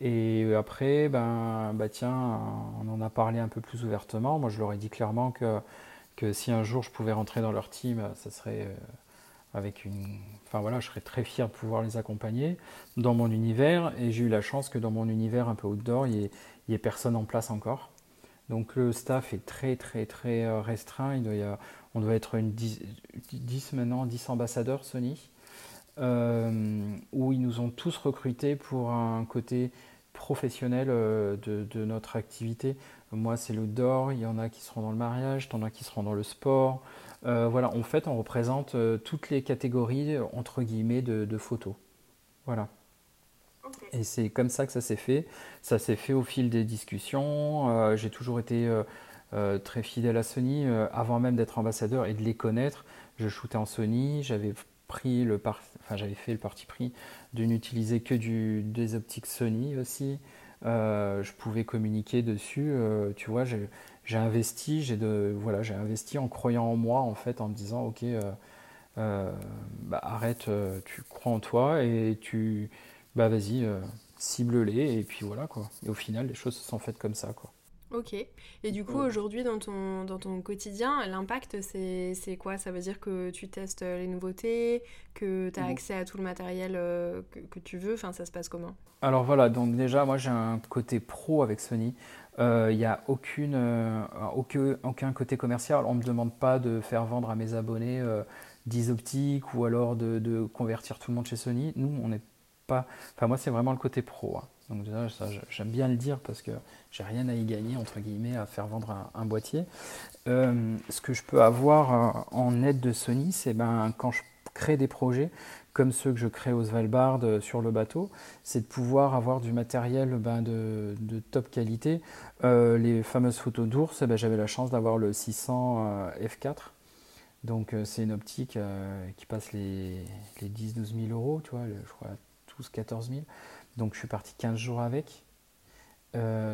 Et après, ben, bah tiens, on en a parlé un peu plus ouvertement. Moi, je leur ai dit clairement que, que si un jour je pouvais rentrer dans leur team, ça serait avec une. Enfin voilà, je serais très fier de pouvoir les accompagner dans mon univers. Et j'ai eu la chance que dans mon univers un peu outdoor, il n'y ait, personne en place encore. Donc le staff est très très très euh, restreint. Il y on doit être une 10, maintenant, 10 ambassadeurs Sony, euh, où ils nous ont tous recrutés pour un côté professionnel euh, de, de, notre activité. Moi, c'est l'outdoor, il y en a qui seront dans le mariage, il y en a qui seront dans le sport, euh, voilà, en fait, on représente euh, toutes les catégories, entre guillemets, de, photos. Voilà. Et c'est comme ça que ça s'est fait. Ça s'est fait au fil des discussions. Euh, j'ai toujours été très fidèle à Sony avant même d'être ambassadeur et de les connaître. Je shootais en Sony. J'avais le enfin, j'avais fait le parti pris de n'utiliser que du, des optiques Sony aussi. je pouvais communiquer dessus. tu vois, j'ai investi, j'ai de voilà, j'ai investi en croyant en moi en fait, en me disant ok, euh, euh, bah, arrête, euh, tu crois en toi et tu bah vas-y, cible-les et puis voilà quoi. Et au final, les choses se sont faites comme ça quoi. Ok. Et du coup, aujourd'hui, dans ton, dans ton quotidien, l'impact, c'est quoi? Ça veut dire que tu testes les nouveautés, que tu as accès à tout le matériel que, que, tu veux? Enfin, ça se passe comment? Alors voilà, donc déjà, moi j'ai un côté pro avec Sony. Il euh, n'y a aucune, euh, aucun, aucun, côté commercial. On ne me demande pas de faire vendre à mes abonnés euh, 10 optiques ou alors de, convertir tout le monde chez Sony. Nous, on n'est pas. Enfin, moi, c'est vraiment le côté pro. Hein. Donc, ça, j'aime bien le dire parce que j'ai rien à y gagner, entre guillemets, à faire vendre un, boîtier. Euh, ce que je peux avoir euh, en aide de Sony, c'est ben, quand je crée des projets, comme ceux que je crée au Svalbard euh, sur le bateau, c'est de pouvoir avoir du matériel ben, de, top qualité. Les fameuses photos d'ours, eh ben, j'avais la chance d'avoir le 600 euh, F4. Donc c'est une optique qui passe les, les 10-12 000 euros, tu vois, je crois tous 14 000. Donc je suis parti 15 jours avec.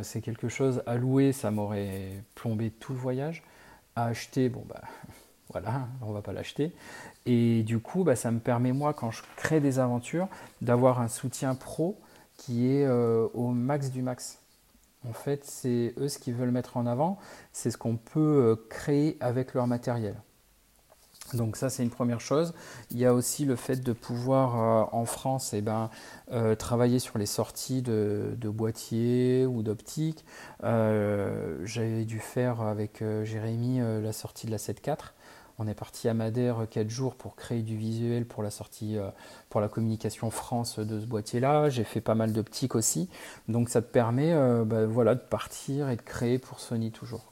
c'est quelque chose à louer, ça m'aurait plombé tout le voyage. À acheter, bon bah voilà, on va pas l'acheter. Et du coup, bah, ça me permet, moi, quand je crée des aventures, d'avoir un soutien pro qui est euh, au max du max. En fait, c'est eux ce qu'ils veulent mettre en avant, c'est ce qu'on peut euh, créer avec leur matériel. Donc ça, c'est une première chose. Il y a aussi le fait de pouvoir, euh, en France, eh ben, travailler sur les sorties de, boîtiers ou d'optiques. J'avais dû faire avec Jérémy la sortie de la 7.4 on est parti à Madère 4 jours pour créer du visuel pour la sortie, euh, pour la communication France de ce boîtier-là. J'ai fait pas mal d'optiques aussi. Donc ça te permet euh, bah, voilà, de partir et de créer pour Sony toujours.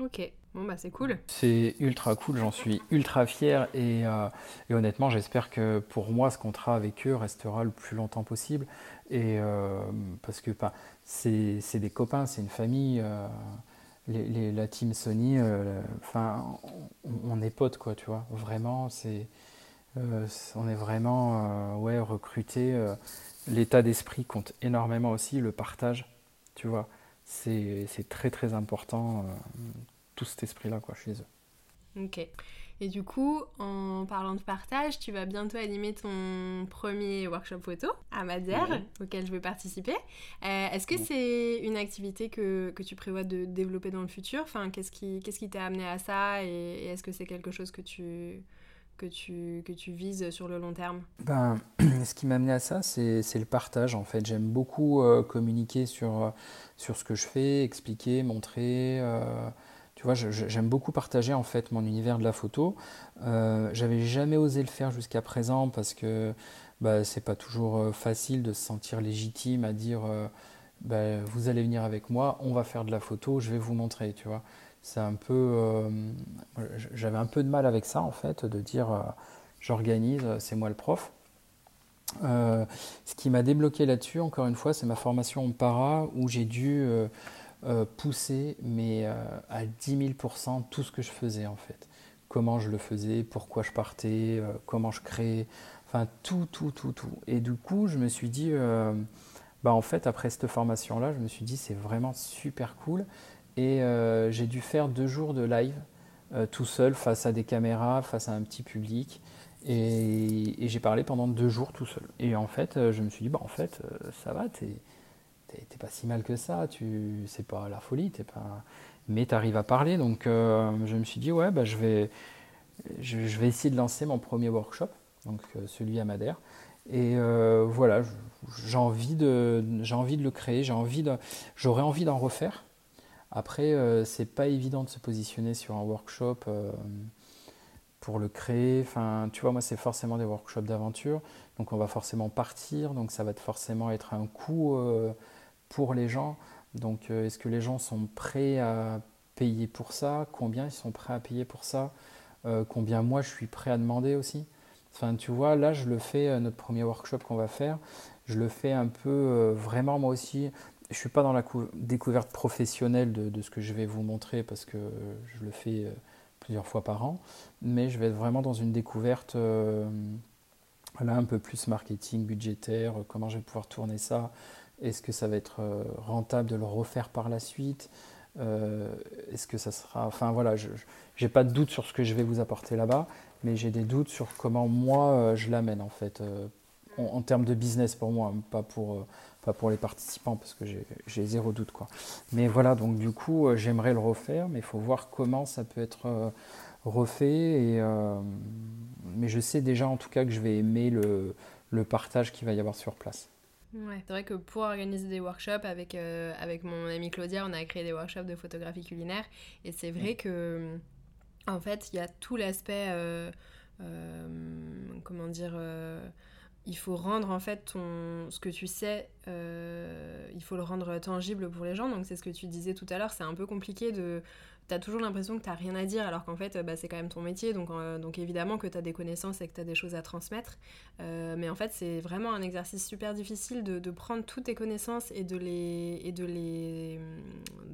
Ok, bah c'est cool. C'est ultra cool, j'en suis ultra fier et, euh, honnêtement j'espère que pour moi ce contrat avec eux restera le plus longtemps possible. Et parce que c'est des copains, c'est une famille la team Sony, euh, enfin, on, est potes, quoi, tu vois. Vraiment, c'est, euh, on est vraiment, euh, ouais, recruté. L'état d'esprit compte énormément aussi, le partage, tu vois. C'est, très très important, tout cet esprit-là, quoi, chez eux. Ok. Et du coup, en parlant de partage, tu vas bientôt animer ton premier workshop photo à Madère, auquel je vais participer. Euh, est-ce que c'est une activité que, que, tu prévois de développer dans le futur? Enfin, Qu'est-ce qui qui t'a amené à ça? Et, est-ce que c'est quelque chose que tu, que tu, que tu vises sur le long terme? Ben, Ce qui m'a amené à ça, c'est le partage. En fait, j'aime beaucoup euh, communiquer sur, sur ce que je fais, expliquer, montrer. Euh, vois, j'aime beaucoup partager en fait mon univers de la photo. Euh, J'avais jamais osé le faire jusqu'à présent parce que bah, c'est pas toujours euh, facile de se sentir légitime à dire euh, bah, vous allez venir avec moi, on va faire de la photo, je vais vous montrer, tu vois. C'est un peu, euh, j'avais un peu de mal avec ça en fait, de dire j'organise, c'est moi le prof. ce qui m'a débloqué là-dessus, encore une fois, c'est ma formation en para où j'ai dû euh, pousser, mais euh, à 10 000% tout ce que je faisais en fait. Comment je le faisais, pourquoi je partais, euh, comment je créais, enfin tout, tout, tout, tout. Et du coup, je me suis dit, bah en fait, après cette formation-là, je me suis dit, c'est vraiment super cool. Et j'ai dû faire deux jours de live tout seul face à des caméras, face à un petit public. Et, j'ai parlé pendant deux jours tout seul. Et en fait, je me suis dit, bah en fait, ça va, t'es t'es pas si mal que ça, tu c'est pas la folie, t'es pas mais tu arrives à parler. Donc euh, je me suis dit ouais bah, je vais je, vais essayer de lancer mon premier workshop, donc euh, celui à Madère. Et euh, voilà, j'ai envie de j'ai envie de le créer, j'ai envie de j'aurais envie d'en refaire. Après c'est pas évident de se positionner sur un workshop pour le créer. Enfin, tu vois, moi, c'est forcément des workshops d'aventure. Donc, on va forcément partir. Donc, ça va forcément être un coût pour les gens. Donc euh, est-ce que les gens sont prêts à payer pour ça? Combien ils sont prêts à payer pour ça? Euh, Combien moi je suis prêt à demander aussi? Enfin tu vois, là je le fais, euh, notre premier workshop qu'on va faire, je le fais un peu vraiment moi aussi. Je suis pas dans la découverte professionnelle de, de, ce que je vais vous montrer parce que je le fais plusieurs fois par an, mais je vais être vraiment dans une découverte là un peu plus marketing, budgétaire, comment je vais pouvoir tourner ça, est-ce que ça va être euh, rentable de le refaire par la suite euh, Est-ce que ça sera... Enfin voilà, je n'ai pas de doute sur ce que je vais vous apporter là-bas, mais j'ai des doutes sur comment moi euh, je l'amène en fait, en, termes de business pour moi, pas pour, pas pour les participants, parce que j'ai zéro doute. Quoi. Mais voilà, donc du coup, j'aimerais le refaire, mais il faut voir comment ça peut être refait. Mais je sais déjà en tout cas que je vais aimer le partage qu'il va y avoir sur place. Ouais. C'est vrai que pour organiser des workshops avec, euh, avec mon amie Claudia, on a créé des workshops de photographie culinaire. Et c'est vrai que, en fait, il y a tout l'aspect euh, comment dire il faut rendre en fait ton, ce que tu sais, il faut le rendre tangible pour les gens. Donc c'est ce que tu disais tout à l'heure, c'est un peu compliqué de, t'as toujours l'impression que t'as rien à dire alors qu'en fait bah, c'est quand même ton métier donc, euh, donc évidemment que t'as des connaissances et que t'as des choses à transmettre. Euh, mais en fait c'est vraiment un exercice super difficile de, prendre toutes tes connaissances et de les et de les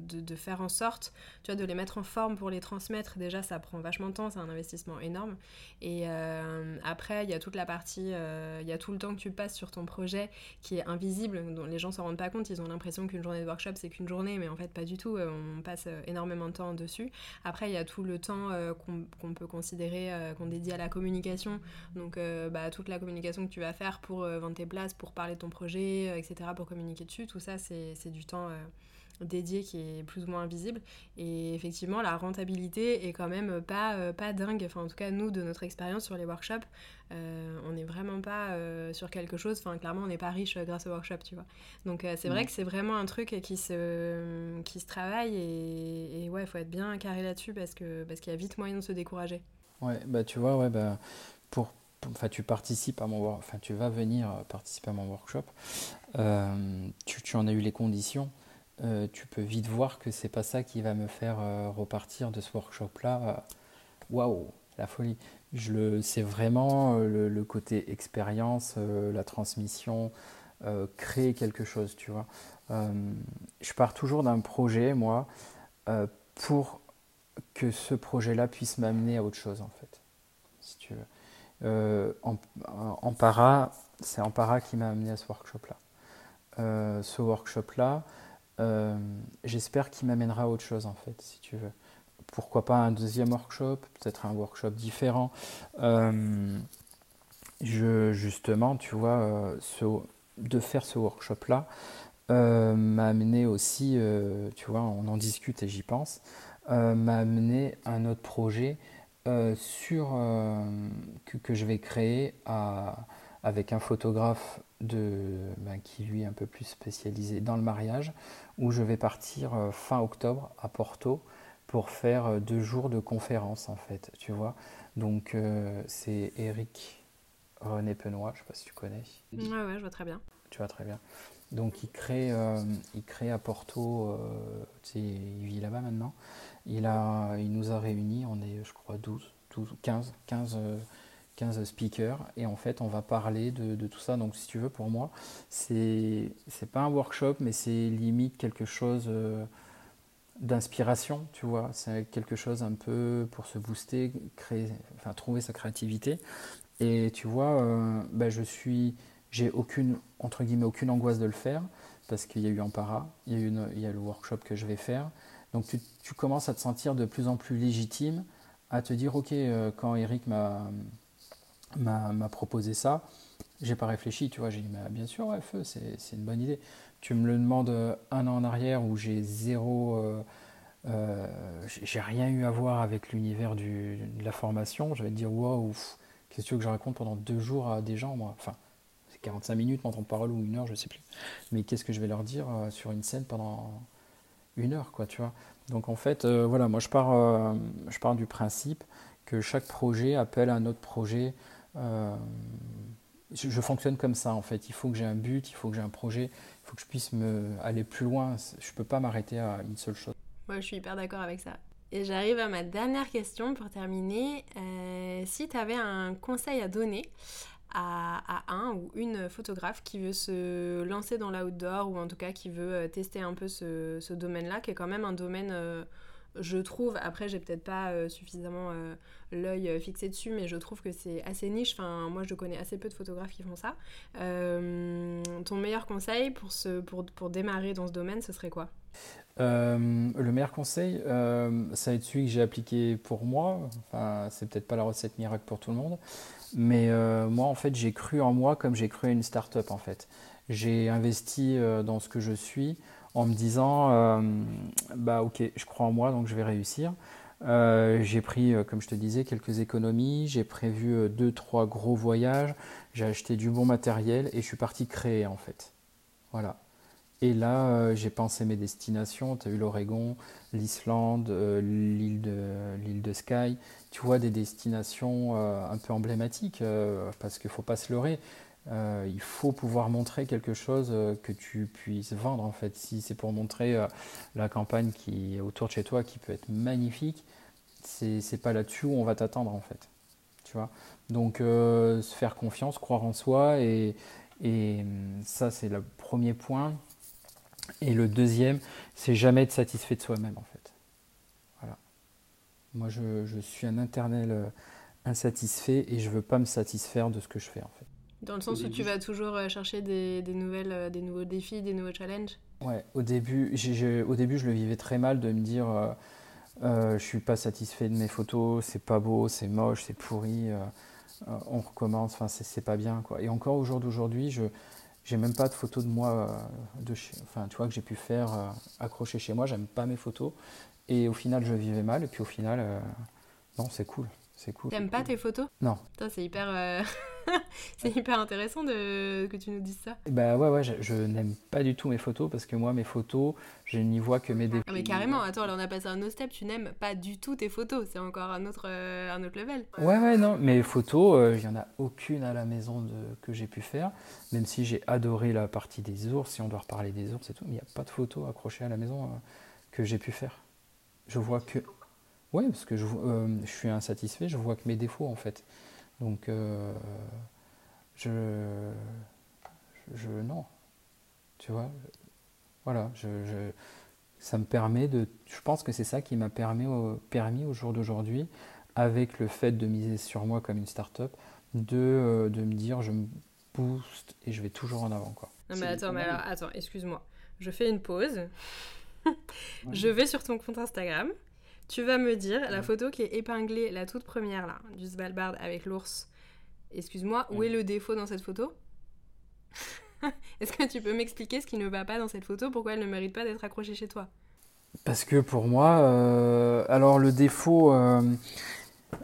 de, faire en sorte tu vois de les mettre en forme pour les transmettre. Déjà ça prend vachement de temps c'est un investissement énorme. Et euh, après il y a toute la partie il y a tout le temps que tu passes sur ton projet qui est invisible dont les gens s'en rendent pas compte. Ils ont l'impression qu'une journée de workshop c'est qu'une journée mais en fait pas du tout. On passe énormément de temps Après, il y a tout le temps euh, qu'on peut considérer, euh, qu'on dédie à la communication. Donc, euh, bah, toute la communication que tu vas faire pour vendre tes places, pour parler de ton projet, etc., pour communiquer dessus, tout ça, c'est du temps dédié qui est plus ou moins invisible. Et effectivement, la rentabilité est quand même pas, euh, pas dingue. Enfin, en tout cas, nous, de notre expérience sur les workshops, euh, on n'est vraiment pas euh, sur quelque chose. Enfin, clairement, on n'est pas riche grâce aux workshops, tu vois. Donc, c'est vrai que c'est vraiment un truc qui se, qui se travaille. Et, ouais, il faut être bien carré là-dessus parce qu'il parce qu'il y a vite moyen de se décourager. Ouais, bah tu vois, ouais, bah, pour, enfin, tu participes à mon enfin, tu vas venir participer à mon workshop. tu, tu en as eu les conditions. Euh, tu peux vite voir que c'est pas ça qui va me faire euh, repartir de ce workshop-là. Euh, waouh, la folie. c'est vraiment le, côté expérience, la transmission, créer quelque chose, tu vois. je pars toujours d'un projet, moi, pour que ce projet-là puisse m'amener à autre chose, en fait, si tu veux. En, para, c'est en para qui m'a amené à ce workshop-là. ce workshop-là, euh, j'espère qu'il m'amènera à autre chose en fait, si tu veux. Pourquoi pas un deuxième workshop, peut-être un workshop différent. Euh, justement, tu vois, euh, de faire ce workshop-là m'a amené aussi, tu vois, on en discute et j'y pense, m'a amené un autre projet sur, que, je vais créer à, avec un photographe de, ben, qui lui est un peu plus spécialisé dans le mariage, où je vais partir euh, fin octobre à Porto pour faire euh, deux jours de conférence en fait, tu vois. Donc euh, c'est Eric René Penois, je sais pas si tu connais. Ouais, ouais, je vois très bien. Tu vois très bien. Donc il crée, il crée à Porto, il vit là-bas maintenant. Il, a, il nous a réunis, on est je crois 12, 12 15, 15 15 speakers et en fait on va parler de, tout ça. Donc si tu veux pour moi c'est pas un workshop mais c'est limite quelque chose euh, d'inspiration, tu vois. C'est quelque chose un peu pour se booster, créer, enfin trouver sa créativité. Et tu vois, euh, ben, je suis, j'ai aucune entre guillemets aucune angoisse de le faire parce qu'il y a eu en para, il y a eu il y a le workshop que je vais faire. Donc tu, tu, commences à te sentir de plus en plus légitime, à te dire ok euh, quand Eric m'a m'a proposé ça, j'ai pas réfléchi, tu vois, j'ai dit, bah, bien sûr, ouais, c'est une bonne idée. Tu me le demandes euh, un an en arrière où j'ai zéro, euh, euh, j'ai rien eu à voir avec l'univers de la formation, je vais te dire, waouh, qu'est-ce que tu veux que je raconte pendant deux jours à des gens, moi? Enfin, c'est 45 minutes, mon temps de parole ou une heure, je sais plus. Mais qu'est-ce que je vais leur dire sur une scène pendant une heure, quoi, tu vois? Donc en fait, voilà, moi je pars, je pars du principe que chaque projet appelle un autre projet euh, je, fonctionne comme ça en fait. Il faut que j'ai un but, il faut que j'ai un projet, il faut que je puisse me aller plus loin. Je peux pas m'arrêter à une seule chose. Moi, je suis hyper d'accord avec ça. Et j'arrive à ma dernière question pour terminer. Euh, si tu avais un conseil à donner à, un ou une photographe qui veut se lancer dans l'outdoor ou en tout cas qui veut euh, tester un peu ce, domaine-là, qui est quand même un domaine je trouve, après j'ai peut-être pas euh, suffisamment euh, l'œil euh, fixé dessus, mais je trouve que c'est assez niche. Enfin, moi je connais assez peu de photographes qui font ça. ton meilleur conseil pour, ce, pour, pour, démarrer dans ce domaine, ce serait quoi? Le meilleur conseil, ça va être celui que j'ai appliqué pour moi. Enfin, c'est peut-être pas la recette miracle pour tout le monde, mais moi en fait j'ai cru en moi comme j'ai cru à une start-up en fait. J'ai investi dans ce que je suis en me disant euh, bah ok, je crois en moi donc je vais réussir. Euh, j'ai pris, euh, comme je te disais, quelques économies, j'ai prévu deux, trois gros voyages, j'ai acheté du bon matériel et je suis parti créer en fait. Voilà. Et là, j'ai pensé mes destinations. Tu as eu l'Oregon, l'Islande, l'île de, l'île de Skye. Tu vois, des destinations un peu emblématiques, parce qu'il faut pas se leurrer. Il faut pouvoir montrer quelque chose que tu puisses vendre, en fait. Si c'est pour montrer la campagne qui est autour de chez toi, qui peut être magnifique, c'est, pas là-dessus où on va t'attendre, en fait. Tu vois? Donc, se faire confiance, croire en soi, et, et ça, c'est le premier point. Et le deuxième, c'est jamais être satisfait de soi-même en fait. Voilà. Moi, je, je, suis un internel euh, insatisfait et je veux pas me satisfaire de ce que je fais en fait. Dans le sens où tu vas toujours euh, chercher des, des, nouvelles, euh, des nouveaux défis, des nouveaux challenges Ouais, au début, au début, je le vivais très mal de me dire euh, je suis pas satisfait de mes photos, c'est pas beau, c'est moche, c'est pourri, on recommence, enfin, c'est pas bien. Quoi. Et encore au jour d'aujourd'hui, je j'ai même pas de photos de moi, de chez, enfin, tu vois, que j'ai pu faire accrocher chez moi. J'aime pas mes photos. Et au final, je vivais mal. Et puis au final, non, c'est cool. C'est cool. T'aimes pas tes photos? Non. C'est hyper. c'est hyper intéressant de... que tu nous dises ça. Bah ouais, ouais, je, n'aime pas du tout mes photos parce que moi, mes photos, je n'y vois que mes défauts. Ah, mais carrément, attends, là on a passé un autre step, tu n'aimes pas du tout tes photos, c'est encore un autre, euh, un autre level. Ouais, ouais, non, mes photos, euh, il n'y en a aucune à la maison de... que j'ai pu faire, même si j'ai adoré la partie des ours, si on doit reparler des ours et tout, mais il n'y a pas de photos accrochées à la maison euh, que j'ai pu faire. Je vois que. Ouais, parce que je, je suis insatisfait, je vois que mes défauts en fait. Donc, euh, je, je. Non. Tu vois Voilà, je, ça me permet de. Je pense que c'est ça qui m'a permis, au, permis au jour d'aujourd'hui, avec le fait de miser sur moi comme une start-up, de, euh, de me dire je me booste et je vais toujours en avant. Quoi. Non, mais attends, mais alors, attends, excuse-moi. Je fais une pause. je vais sur ton compte Instagram. Tu vas me dire la photo qui est épinglée, la toute première là, du Svalbard avec l'ours. Excuse-moi, où est le défaut dans cette photo? Est-ce que tu peux m'expliquer ce qui ne va pas dans cette photo? Pourquoi elle ne mérite pas d'être accrochée chez toi? Parce que pour moi, euh, alors le défaut, euh,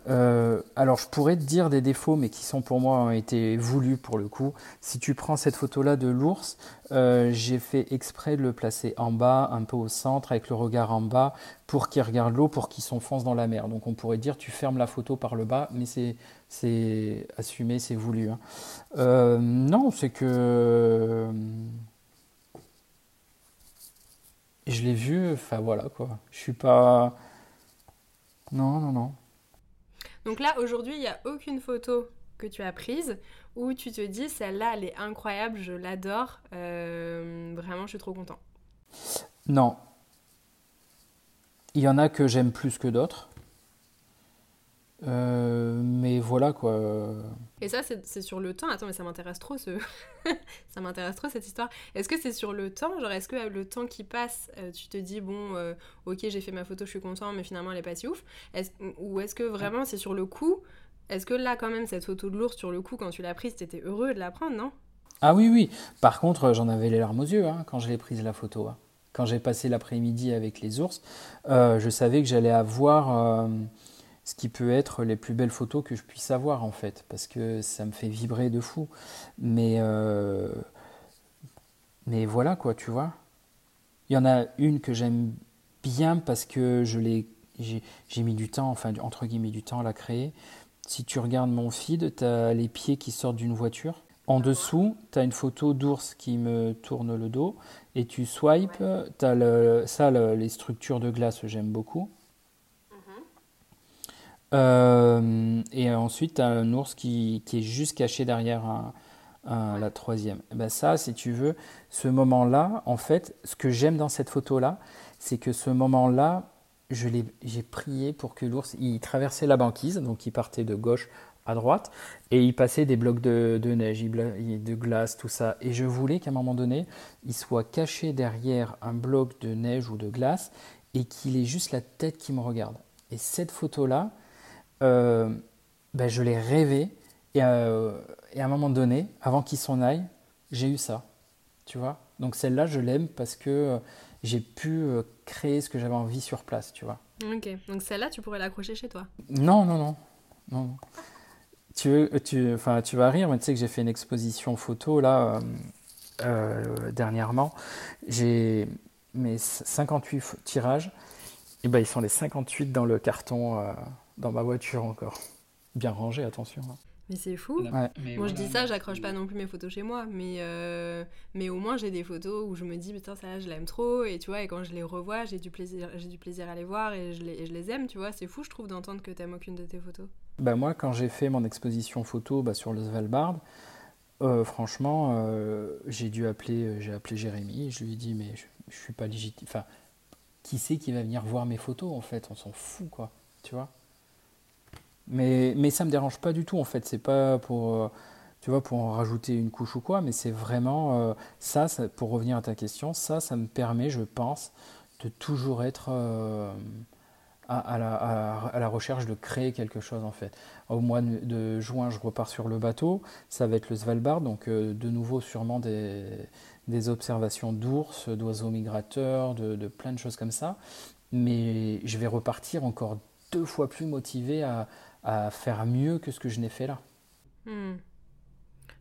euh, alors, je pourrais te dire des défauts, mais qui sont pour moi ont été voulus pour le coup. Si tu prends cette photo-là de l'ours, euh, j'ai fait exprès de le placer en bas, un peu au centre, avec le regard en bas, pour qu'il regarde l'eau, pour qu'il s'enfonce dans la mer. Donc, on pourrait dire tu fermes la photo par le bas, mais c'est assumé, c'est voulu. Hein. Euh, non, c'est que je l'ai vu. Enfin voilà quoi. Je suis pas. Non, non, non. Donc là, aujourd'hui, il n'y a aucune photo que tu as prise où tu te dis celle-là, elle est incroyable, je l'adore, euh, vraiment, je suis trop content. Non. Il y en a que j'aime plus que d'autres. Euh, mais voilà quoi. Et ça, c'est sur le temps. Attends, mais ça m'intéresse trop ce. ça m'intéresse trop cette histoire. Est-ce que c'est sur le temps? Genre, est-ce que le temps qui passe, euh, tu te dis, bon, euh, ok, j'ai fait ma photo, je suis content, mais finalement, elle est pas si ouf Ou est-ce que vraiment c'est sur le coup? Est-ce que là, quand même, cette photo de l'ours, sur le coup, quand tu l'as prise, t'étais heureux de la prendre, non? Ah oui, oui. Par contre, j'en avais les larmes aux yeux hein, quand je l'ai prise la photo. Hein. Quand j'ai passé l'après-midi avec les ours, je savais que j'allais avoir ce qui peut être les plus belles photos que je puisse avoir en fait, parce que ça me fait vibrer de fou. Mais, euh, mais voilà quoi, tu vois. Il y en a une que j'aime bien parce que je l'ai, j'ai mis du temps, enfin entre guillemets du temps à la créer. Si tu regardes mon feed, tu as les pieds qui sortent d'une voiture. En dessous, tu as une photo d'ours qui me tourne le dos. Et tu swipes, tu as le, ça, les structures de glace, j'aime beaucoup. Euh, et ensuite, tu as un ours qui, qui, est juste caché derrière la troisième. Et ben ça, si tu veux, ce moment-là, en fait, ce que j'aime dans cette photo-là, c'est que ce moment-là, j'ai prié pour que l'ours, il traversait la banquise, donc il partait de gauche à droite, et il passait des blocs de, de neige, de glace, tout ça. Et je voulais qu'à un moment donné, il soit caché derrière un bloc de neige ou de glace, et qu'il ait juste la tête qui me regarde. Et cette photo-là, euh, ben, je l'ai rêvé. Et, euh, et, à un moment donné, avant qu'il s'en aille, j'ai eu ça. Tu vois Donc celle-là, je l'aime parce que euh, j'ai pu créer ce que j'avais envie sur place, tu vois. Ok, donc celle-là, tu pourrais l'accrocher chez toi Non, non, non. non. Tu, tu, enfin, tu vas rire, mais tu sais que j'ai fait une exposition photo là dernièrement, j'ai mes 58 tirages, et ben, ils sont les 58 dans le carton, dans ma voiture encore. Bien rangé, attention. Hein. Mais c'est fou. Moi, je dis ça, j'accroche pas non plus mes photos chez moi, mais, euh, mais au moins j'ai des photos où je me dis, putain, ça, je l'aime trop, et tu vois, et quand je les revois, j'ai du plaisir, j'ai du plaisir à les voir et je les, je les aime, tu vois. C'est fou, je trouve, d'entendre que t'aimes aucune de tes photos. Bah moi, quand j'ai fait mon exposition photo bah, sur le Svalbard, euh, franchement, euh, j'ai dû appeler, j'ai appelé Jérémy, je lui ai dit, mais je, je suis pas légitime. Enfin, qui c'est qui va venir voir mes photos en fait? On s'en fout, quoi, tu vois? Mais, ça me dérange pas du tout en fait. C'est pas pour, euh, tu vois, pour en rajouter une couche ou quoi, mais c'est vraiment euh, ça, pour revenir à ta question, ça, ça me permet, je pense, de toujours être euh, à, la, recherche de créer quelque chose en fait. Au mois de, juin, je repars sur le bateau, ça va être le Svalbard, donc de nouveau sûrement des, observations d'ours, d'oiseaux migrateurs, de, plein de choses comme ça. Mais je vais repartir encore deux fois plus motivé à, à faire mieux que ce que je n'ai fait là. Hmm.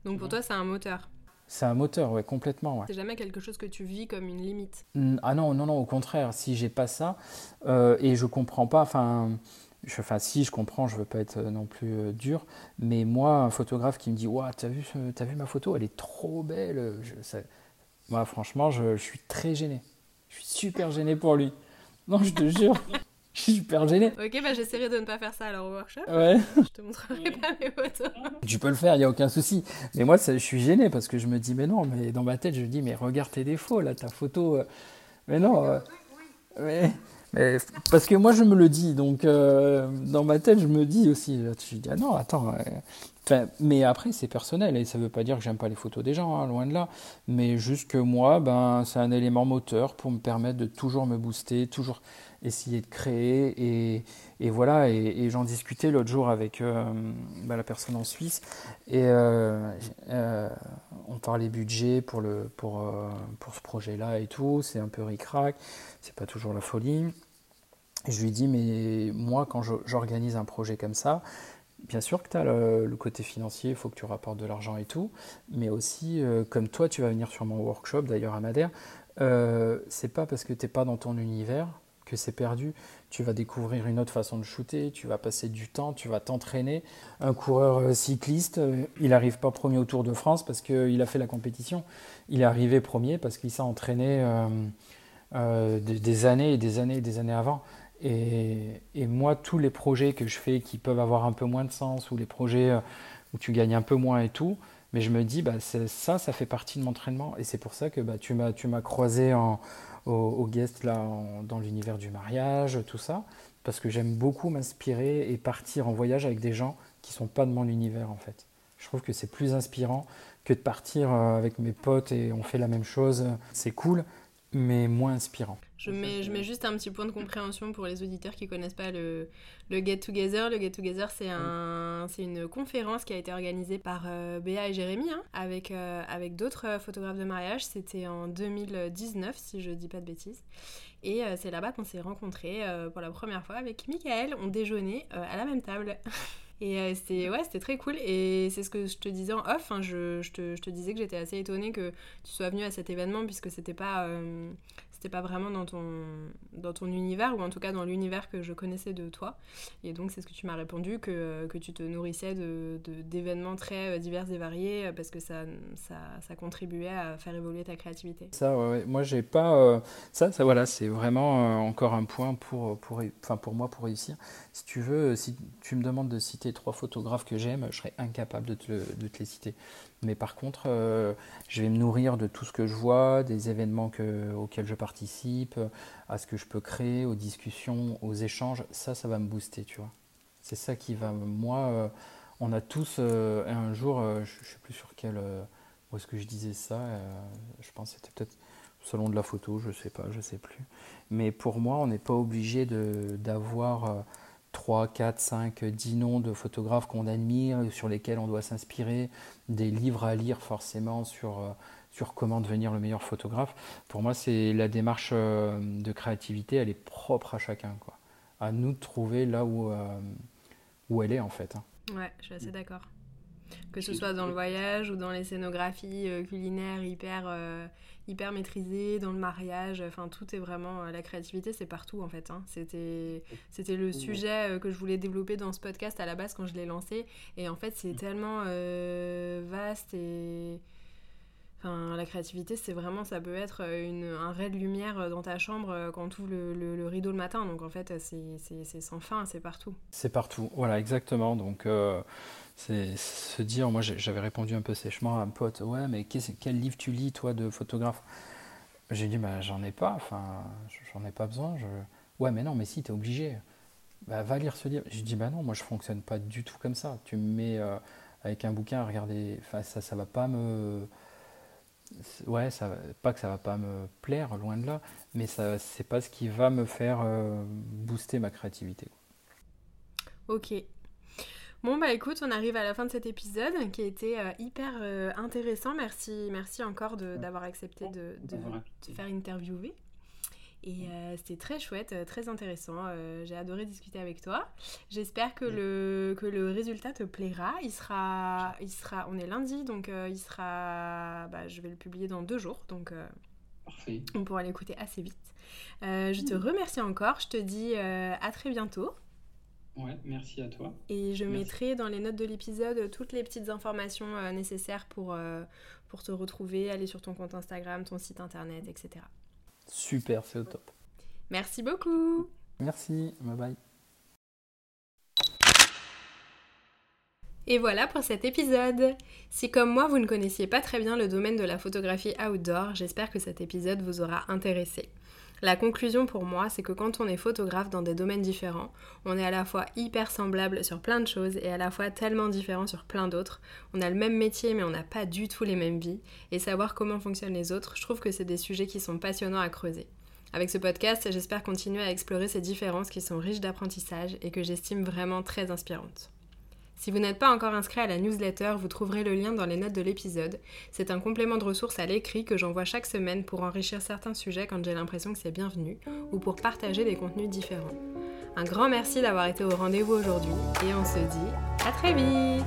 Donc pour toi, c'est un moteur C'est un moteur, ouais, complètement. Ouais. C'est jamais quelque chose que tu vis comme une limite Ah non, non, non, au contraire. Si j'ai pas ça, euh, et je comprends pas, enfin, je, enfin, si je comprends, je veux pas être non plus euh, dur, mais moi, un photographe qui me dit, waouh, t'as vu, as vu ma photo, elle est trop belle. Moi, franchement, je, je suis très gêné. Je suis super gêné pour lui. Non, je te jure. Je suis super gêné. Ok, bah j'essaierai de ne pas faire ça alors au workshop. Ouais. Je te montrerai pas mes photos. Tu peux le faire, il n'y a aucun souci. Mais moi, ça, je suis gêné parce que je me dis, mais non, mais dans ma tête, je me dis, mais regarde tes défauts, là, ta photo. Euh, mais non. Euh, mais, mais, parce que moi, je me le dis. Donc, euh, dans ma tête, je me dis aussi. Je dis, ah non, attends. Enfin, mais après, c'est personnel et ça ne veut pas dire que j'aime pas les photos des gens, hein, loin de là. Mais juste que moi, ben, c'est un élément moteur pour me permettre de toujours me booster, toujours essayer de créer. Et, et voilà, et, j'en discutais l'autre jour avec euh, bah, la personne en Suisse. Et euh, euh, on parlait budget pour, le, pour, pour ce projet-là et tout. C'est un peu ric-rac, c'est pas toujours la folie. Je lui dis, mais moi, quand j'organise un projet comme ça, bien sûr que tu as le, le, côté financier, il faut que tu rapportes de l'argent et tout, mais aussi, comme toi, tu vas venir sur mon workshop, d'ailleurs à Madère, euh, c'est pas parce que tu n'es pas dans ton univers que c'est perdu. Tu vas découvrir une autre façon de shooter, tu vas passer du temps, tu vas t'entraîner. Un coureur euh, cycliste, euh, il n'arrive pas premier au Tour de France parce qu'il a fait la compétition. Il est arrivé premier parce qu'il s'est entraîné euh, des, années et des années et des années avant. Et, moi, tous les projets que je fais qui peuvent avoir un peu moins de sens, ou les projets où tu gagnes un peu moins et tout, mais je me dis, bah, ça, ça fait partie de mon entraînement. Et c'est pour ça que bah, tu m'as croisé en, aux, guests là, dans l'univers du mariage, tout ça, parce que j'aime beaucoup m'inspirer et partir en voyage avec des gens qui sont pas de mon univers en fait. Je trouve que c'est plus inspirant que de partir euh, avec mes potes et on fait la même chose. C'est cool, mais moins inspirant. Je mets, je mets juste un petit point de compréhension pour les auditeurs qui connaissent pas le, le Get Together. Le Get Together, c'est un, une conférence qui a été organisée par euh, Béa et Jérémy hein, avec, euh, avec d'autres euh, photographes de mariage. C'était en 2019, si je dis pas de bêtises. Et c'est là-bas qu'on s'est rencontrés pour la première fois avec Michael. On déjeunait à la même table. Et c'était ouais, très cool. Et c'est ce que je te disais en off. Hein, je, je, te, je, te, disais que j'étais assez étonnée que tu sois venu à cet événement puisque c'était pas c'était pas vraiment dans ton, dans ton univers, ou en tout cas dans l'univers que je connaissais de toi. Et donc, c'est ce que tu m'as répondu, que, que tu te nourrissais d'événements de, d'événements très euh, divers et variés, euh, parce que ça, ça, ça, contribuait à faire évoluer ta créativité. Ça, ouais, moi, j'ai pas. Euh, ça, ça, voilà, c'est vraiment encore un point pour, pour, enfin, pour moi pour réussir. Si tu veux, si tu me demandes de citer trois photographes que j'aime, je serais incapable de te, de te les citer. Mais par contre, je vais me nourrir de tout ce que je vois, des événements auxquels je participe, à ce que je peux créer, aux discussions, aux échanges. Ça, ça va me booster, tu vois. C'est ça qui va. Moi, euh, on a tous euh, un jour, je ne sais plus sur quel. où est-ce que je disais ça Je pense que c'était peut-être selon de la photo, je ne sais pas, je ne sais plus. Mais pour moi, on n'est pas obligé d'avoir 3, 4, 5, 10 noms de photographes qu'on admire, sur lesquels on doit s'inspirer, des livres à lire forcément sur, euh, sur comment devenir le meilleur photographe. Pour moi, c'est la démarche euh, de créativité, elle est propre à chacun. Quoi. À nous de trouver là où, euh, où elle est en fait. Hein. Ouais, je suis assez d'accord. Que ce soit dans le voyage ou dans les scénographies culinaires hyper hyper maîtrisé dans le mariage. Enfin, tout est vraiment. Euh, la créativité, c'est partout en fait. Hein. C'était, c'était le sujet euh, que je voulais développer dans ce podcast à la base quand je l'ai lancé. Et en fait, c'est mm. tellement euh, vaste et. Enfin, la créativité, c'est vraiment, ça peut être une, un ray de lumière dans ta chambre quand tu ouvres le, rideau le matin. Donc en fait, c'est, sans fin, c'est partout. C'est partout, voilà, exactement. Donc c'est se dire, moi j'avais répondu un peu sèchement à un pote, ouais, mais quel livre tu lis toi de photographe? J'ai dit, bah j'en ai pas, enfin, j'en ai pas besoin. Ouais, mais non, mais si, tu es obligé. Bah, va lire ce livre. J'ai dit, bah non, moi je fonctionne pas du tout comme ça. Tu me mets euh, avec un bouquin à regarder, enfin, ça, ça va pas me. Ouais, ça, pas que ça va pas me plaire, loin de là, mais ça, c'est pas ce qui va me faire euh, booster ma créativité. Ok, Bon bah écoute, on arrive à la fin de cet épisode qui a été euh, hyper euh, intéressant. Merci, merci encore d'avoir accepté de, de, faire interviewer. Et euh, c'était très chouette, très intéressant. J'ai adoré discuter avec toi. J'espère que le, que le résultat te plaira. Il sera, il sera, on est lundi, donc il sera, bah, je vais le publier dans deux jours, donc on pourra l'écouter assez vite. je te remercie encore. Je te dis à très bientôt. Ouais, merci à toi. Et je mettrai dans les notes de l'épisode toutes les petites informations euh, nécessaires pour, euh, pour te retrouver, aller sur ton compte Instagram, ton site internet, etc. Super, c'est au top. Merci beaucoup. Merci, bye bye. Et voilà pour cet épisode. Si comme moi vous ne connaissiez pas très bien le domaine de la photographie outdoor, j'espère que cet épisode vous aura intéressé. La conclusion pour moi, c'est que quand on est photographe dans des domaines différents, on est à la fois hyper semblable sur plein de choses et à la fois tellement différent sur plein d'autres. On a le même métier mais on n'a pas du tout les mêmes vies. Et savoir comment fonctionnent les autres, je trouve que c'est des sujets qui sont passionnants à creuser. Avec ce podcast, j'espère continuer à explorer ces différences qui sont riches d'apprentissage et que j'estime vraiment très inspirantes. Si vous n'êtes pas encore inscrit à la newsletter, vous trouverez le lien dans les notes de l'épisode. C'est un complément de ressources à l'écrit que j'envoie chaque semaine pour enrichir certains sujets quand j'ai l'impression que c'est bienvenu ou pour partager des contenus différents. Un grand merci d'avoir été au rendez-vous aujourd'hui et on se dit à très vite